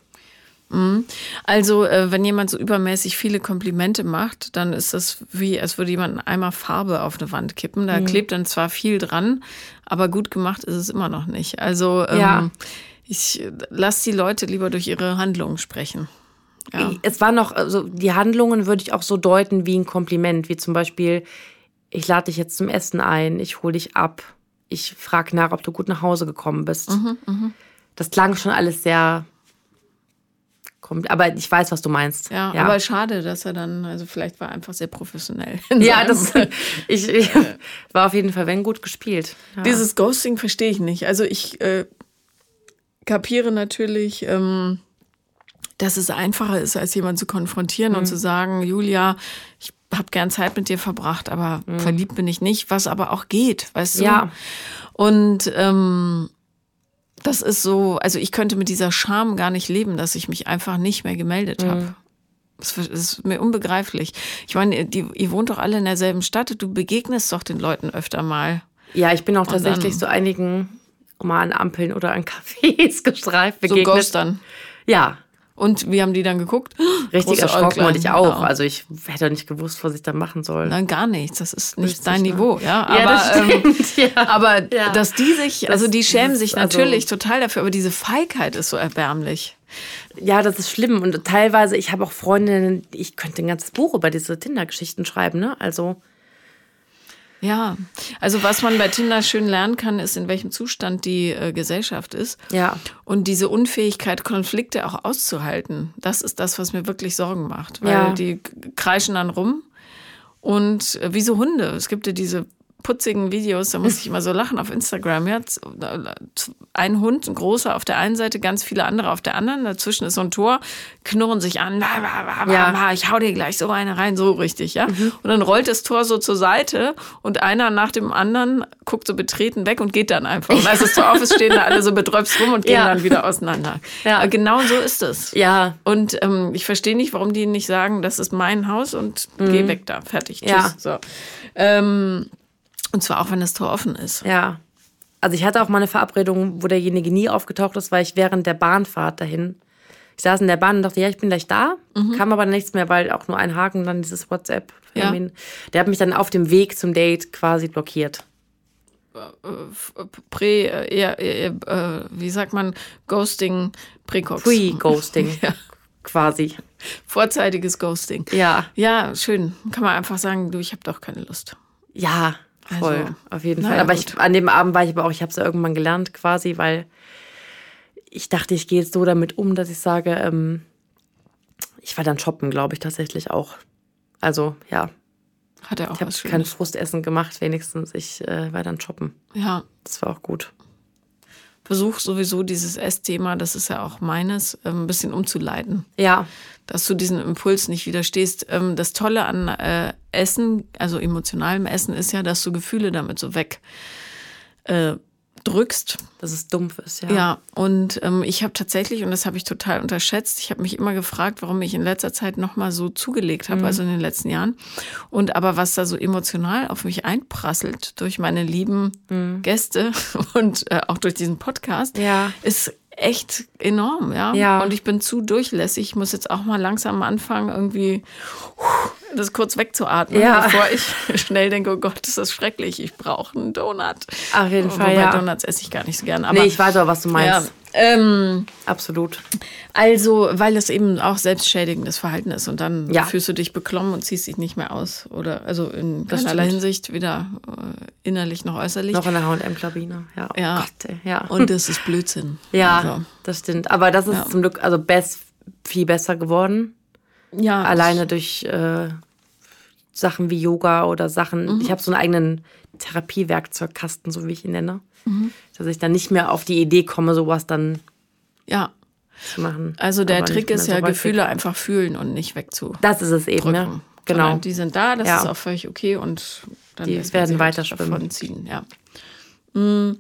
A: Mhm. Also, äh, wenn jemand so übermäßig viele Komplimente macht, dann ist das wie, als würde jemand einen Eimer Farbe auf eine Wand kippen. Da mhm. klebt dann zwar viel dran, aber gut gemacht ist es immer noch nicht. Also, ähm, ja. ich lasse die Leute lieber durch ihre Handlungen sprechen.
B: Ja. Es war noch, also die Handlungen würde ich auch so deuten wie ein Kompliment, wie zum Beispiel, ich lade dich jetzt zum Essen ein, ich hole dich ab, ich frage nach, ob du gut nach Hause gekommen bist. Mhm, mh. Das klang schon alles sehr kommt. Aber ich weiß, was du meinst.
A: Ja, ja, aber schade, dass er dann, also vielleicht war er einfach sehr professionell.
B: Ja, das ich, ich war auf jeden Fall, wenn gut gespielt.
A: Ja. Dieses Ghosting verstehe ich nicht. Also ich äh, kapiere natürlich, ähm, dass es einfacher ist, als jemanden zu konfrontieren mhm. und zu sagen, Julia, ich habe gern Zeit mit dir verbracht, aber mhm. verliebt bin ich nicht, was aber auch geht, weißt du?
B: Ja.
A: Und ähm, das ist so, also ich könnte mit dieser Scham gar nicht leben, dass ich mich einfach nicht mehr gemeldet habe. Mhm. Das ist mir unbegreiflich. Ich meine, die, ihr wohnt doch alle in derselben Stadt, du begegnest doch den Leuten öfter mal.
B: Ja, ich bin auch tatsächlich so einigen mal an Ampeln oder an Cafés gestreift begegnet.
A: So Ghostern.
B: Ja,
A: und wie haben die dann geguckt?
B: Richtig erschrocken und ich auch. Genau. Also ich hätte nicht gewusst, was ich da machen soll.
A: Nein, gar nichts. Das ist nicht dein ne? Niveau. Ja, aber, das ähm, ja. aber ja. dass die sich, also die schämen sich also natürlich also, total dafür, aber diese Feigheit ist so erbärmlich.
B: Ja, das ist schlimm. Und teilweise, ich habe auch Freundinnen, ich könnte ein ganzes Buch über diese Tinder-Geschichten schreiben, ne? Also
A: ja, also was man bei Tinder schön lernen kann, ist, in welchem Zustand die äh, Gesellschaft ist.
B: Ja.
A: Und diese Unfähigkeit, Konflikte auch auszuhalten, das ist das, was mir wirklich Sorgen macht. Weil
B: ja.
A: die kreischen dann rum und äh, wie so Hunde. Es gibt ja diese putzigen Videos, da muss ich immer so lachen auf Instagram. Ja, ein Hund, ein großer auf der einen Seite, ganz viele andere auf der anderen. Dazwischen ist so ein Tor, knurren sich an. Ja. Ich hau dir gleich so eine rein, so richtig, ja. Mhm. Und dann rollt das Tor so zur Seite und einer nach dem anderen guckt so betreten weg und geht dann einfach. Und als das Tor auf ist, stehen da alle so betröpft rum und gehen ja. dann wieder auseinander. Ja. Genau so ist es.
B: Ja.
A: Und ähm, ich verstehe nicht, warum die nicht sagen, das ist mein Haus und mhm. geh weg da, fertig, tschüss. Ja. So. Ähm, und zwar auch, wenn das Tor offen ist.
B: Ja. Also ich hatte auch mal eine Verabredung, wo derjenige nie aufgetaucht ist, weil ich während der Bahnfahrt dahin, ich saß in der Bahn und dachte, ja, ich bin gleich da, mhm. kam aber nichts mehr, weil auch nur ein Haken, dann dieses WhatsApp. Ja. Der hat mich dann auf dem Weg zum Date quasi blockiert.
A: Prä, äh, äh, wie sagt man, Ghosting, Präcox.
B: Pre-Ghosting. ja. Quasi.
A: Vorzeitiges Ghosting.
B: Ja.
A: Ja, schön. Kann man einfach sagen, du, ich habe doch keine Lust.
B: Ja, Voll, also, auf jeden Fall. Aber ich, an dem Abend war ich aber auch, ich habe es ja irgendwann gelernt quasi, weil ich dachte, ich gehe jetzt so damit um, dass ich sage, ähm, ich war dann shoppen, glaube ich, tatsächlich auch. Also, ja.
A: Hat er auch
B: Ich habe kein Frustessen gemacht, wenigstens. Ich äh, war dann shoppen.
A: Ja.
B: Das war auch gut
A: versuch sowieso dieses Essthema, das ist ja auch meines, ähm, ein bisschen umzuleiten.
B: Ja.
A: Dass du diesen Impuls nicht widerstehst. Ähm, das Tolle an äh, Essen, also emotionalem Essen, ist ja, dass du Gefühle damit so weg äh, drückst.
B: Dass es dumpf ist, ja.
A: Ja, und ähm, ich habe tatsächlich, und das habe ich total unterschätzt, ich habe mich immer gefragt, warum ich in letzter Zeit nochmal so zugelegt habe, mhm. also in den letzten Jahren. Und aber was da so emotional auf mich einprasselt durch meine lieben mhm. Gäste und äh, auch durch diesen Podcast,
B: ja.
A: ist echt enorm, ja?
B: ja.
A: Und ich bin zu durchlässig. Ich muss jetzt auch mal langsam anfangen, irgendwie das kurz wegzuatmen,
B: ja.
A: bevor ich schnell denke, oh Gott, ist das schrecklich, ich brauche einen Donut.
B: Auf jeden Fall,
A: Wobei
B: ja.
A: Donuts esse ich gar nicht so gern. Aber,
B: nee, ich weiß auch, was du meinst.
A: Ähm,
B: Absolut.
A: Also, weil es eben auch selbstschädigendes Verhalten ist und dann
B: Ja.
A: fühlst du dich beklommen und ziehst dich nicht mehr aus. Oder also in keinerlei. Hinsicht, weder äh, innerlich noch äußerlich.
B: Noch in der H&M-Kabine. Ja. Oh
A: Ja.
B: Gott, ja.
A: Und das ist Blödsinn.
B: ja,
A: Also,
B: das stimmt. Aber das ist
A: Ja.
B: zum Glück also best, viel besser geworden.
A: ja
B: Alleine durch äh, Sachen wie Yoga oder Sachen.
A: Mhm.
B: Ich habe so einen eigenen Therapiewerkzeugkasten, so wie ich ihn nenne.
A: Mhm.
B: Dass ich dann nicht mehr auf die Idee komme, sowas dann
A: Ja.
B: zu machen.
A: Also der
B: Aber
A: Trick ist ja,
B: so weit
A: Gefühle
B: weg.
A: einfach fühlen und nicht wegzudrücken.
B: Das ist es eben, ja. Genau.
A: Sondern Die sind da, das
B: Ja.
A: ist auch völlig okay und dann
B: Die werden weiter
A: davon ziehen. Ja. Hm.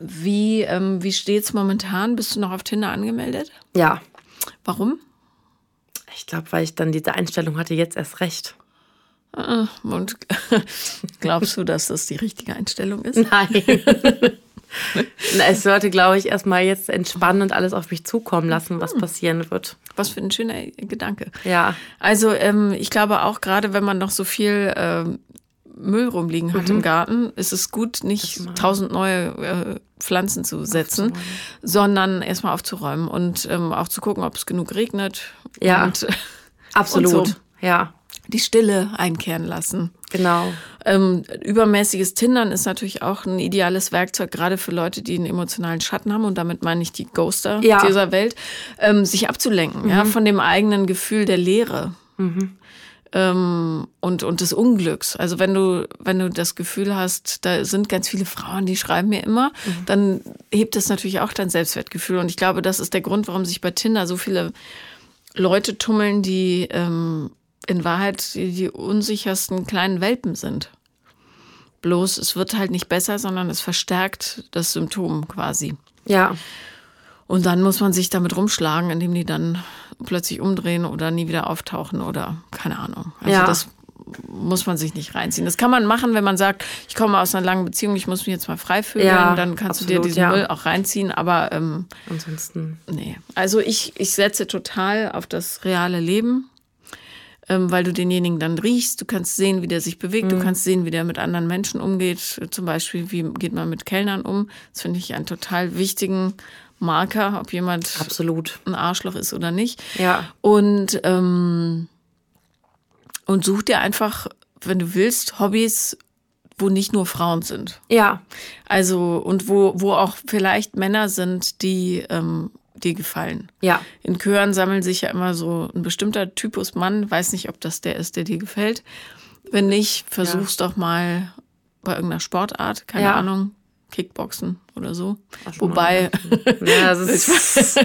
A: Wie, ähm, wie steht's momentan? Bist du noch auf Tinder angemeldet?
B: Ja.
A: Warum?
B: Ich glaube, weil ich dann diese Einstellung hatte, jetzt erst recht.
A: Äh, Und glaubst du, dass das die richtige Einstellung ist?
B: Nein. Es sollte, glaube ich, erstmal jetzt entspannen und alles auf mich zukommen lassen, was passieren wird.
A: Was für ein schöner Gedanke.
B: Ja.
A: Also ähm, ich glaube auch gerade, wenn man noch so viel ähm, Müll rumliegen hat im Garten, ist es gut, nicht tausend neue äh, Pflanzen zu setzen, sondern erstmal aufzuräumen und ähm, auch zu gucken, ob es genug regnet.
B: Ja.
A: Und
B: Absolut.
A: Und so.
B: Ja,
A: die Stille einkehren lassen.
B: genau.
A: Ähm, übermäßiges Tindern ist natürlich auch ein ideales Werkzeug, gerade für Leute, die einen emotionalen Schatten haben. Und damit meine ich die Ghoster
B: Ja.
A: dieser Welt, ähm, sich abzulenken, ja, von dem eigenen Gefühl der Leere. Ähm, und, und des Unglücks. Also wenn du, wenn du das Gefühl hast, da sind ganz viele Frauen, die schreiben mir immer, dann hebt das natürlich auch dein Selbstwertgefühl. Und ich glaube, das ist der Grund, warum sich bei Tinder so viele Leute tummeln, die ähm, in Wahrheit die, die unsichersten kleinen Welpen sind. Bloß es wird halt nicht besser, sondern es verstärkt das Symptom quasi.
B: Ja,
A: Und dann muss man sich damit rumschlagen, indem die dann plötzlich umdrehen oder nie wieder auftauchen oder keine Ahnung. Also
B: Ja.
A: das muss man sich nicht reinziehen. Das kann man machen, wenn man sagt, ich komme aus einer langen Beziehung, ich muss mich jetzt mal frei fühlen,
B: Ja,
A: dann kannst du dir
B: absolut,
A: diesen
B: ja.
A: Müll auch reinziehen. Aber ähm,
B: ansonsten.
A: Nee, also ich, ich setze total auf das reale Leben, ähm, weil du denjenigen dann riechst, du kannst sehen, wie der sich bewegt, du kannst sehen, wie der mit anderen Menschen umgeht, zum Beispiel, wie geht man mit Kellnern um. Das finde ich einen total wichtigen Marker, ob jemand
B: Absolut.
A: ein Arschloch ist oder nicht.
B: Ja.
A: Und, ähm, und such dir einfach, wenn du willst, Hobbys, wo nicht nur Frauen sind.
B: Ja,
A: Also, und wo, wo auch vielleicht Männer sind, die ähm, dir gefallen.
B: ja,
A: In Chören sammeln sich ja immer so ein bestimmter Typus Mann. Weiß nicht, ob das der ist, der dir gefällt. Wenn nicht, versuch's doch mal bei irgendeiner Sportart, keine
B: Ja.
A: Ahnung, Kickboxen oder so. Wobei,
B: ja ist,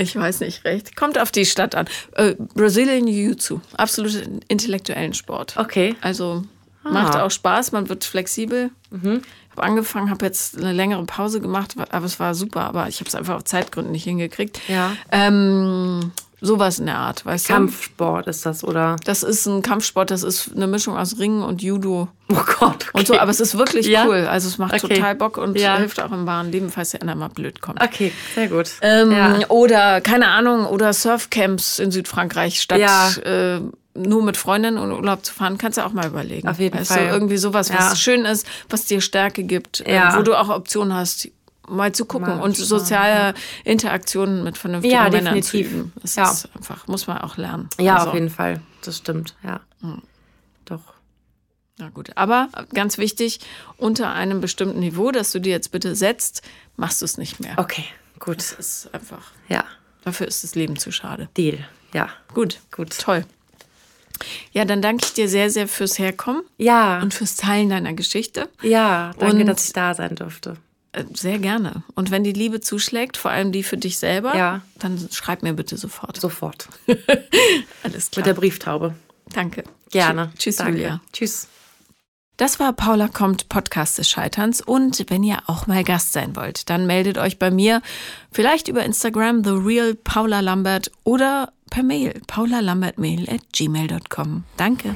A: ich weiß nicht recht. Kommt auf die Stadt an. Äh, Brazilian Jiu-Jitsu, absolut intellektuellen Sport.
B: okay.
A: Also macht
B: Ah.
A: auch Spaß, man wird flexibel.
B: Mhm.
A: Ich habe angefangen, habe jetzt eine längere Pause gemacht, aber es war super, aber ich habe es einfach auf Zeitgründen nicht hingekriegt.
B: Ja.
A: Ähm, sowas in der Art, weißt du?
B: Kampfsport ist das, oder?
A: Das ist ein Kampfsport, das ist eine Mischung aus Ringen und Judo
B: Oh Gott. Okay.
A: und so, aber es ist wirklich
B: Ja?
A: cool. Also es macht
B: Okay.
A: total Bock und
B: Ja.
A: hilft auch im wahren Leben, falls der einer mal blöd kommt.
B: Okay, sehr gut.
A: Ähm,
B: ja.
A: Oder, keine Ahnung, oder Surfcamps in Südfrankreich statt äh, nur mit Freundinnen und Urlaub zu fahren, kannst du auch mal überlegen.
B: Auf jeden
A: weißt
B: Fall.
A: Du, irgendwie sowas, was
B: Ja.
A: schön ist, was dir Stärke gibt,
B: Ja.
A: äh, wo du auch Optionen hast, mal zu gucken
B: Mal
A: und soziale Interaktionen mit vernünftigen
B: Ja,
A: Männern
B: definitiv.
A: zu üben. Das
B: Ja.
A: ist einfach, muss man auch lernen.
B: Ja,
A: Also,
B: auf jeden Fall. Das stimmt, ja. Doch.
A: Na gut, aber ganz wichtig, unter einem bestimmten Niveau, das du dir jetzt bitte setzt, machst du es nicht mehr.
B: Okay, gut.
A: Das ist einfach,
B: Ja,
A: dafür ist das Leben zu schade.
B: Deal. Ja.
A: Gut,
B: Gut.
A: toll. Ja, dann danke ich dir sehr, sehr fürs Herkommen
B: Ja.
A: und fürs Teilen deiner Geschichte.
B: ja, danke,
A: Und-
B: dass ich da sein durfte.
A: Äh, Sehr gerne. Und wenn die Liebe zuschlägt, vor allem die für dich selber,
B: Ja.
A: dann schreib mir bitte sofort.
B: Sofort.
A: Alles klar.
B: Mit der Brieftaube.
A: Danke.
B: Gerne.
A: Tschüss,
B: Danke.
A: Julia.
B: Tschüss.
A: Das war Paula kommt, Podcast des Scheiterns. Und wenn ihr auch mal Gast sein wollt, dann meldet euch bei mir vielleicht über Instagram The Real Paula Lambert oder per Mail paulalambertmail at gmail.com. Danke.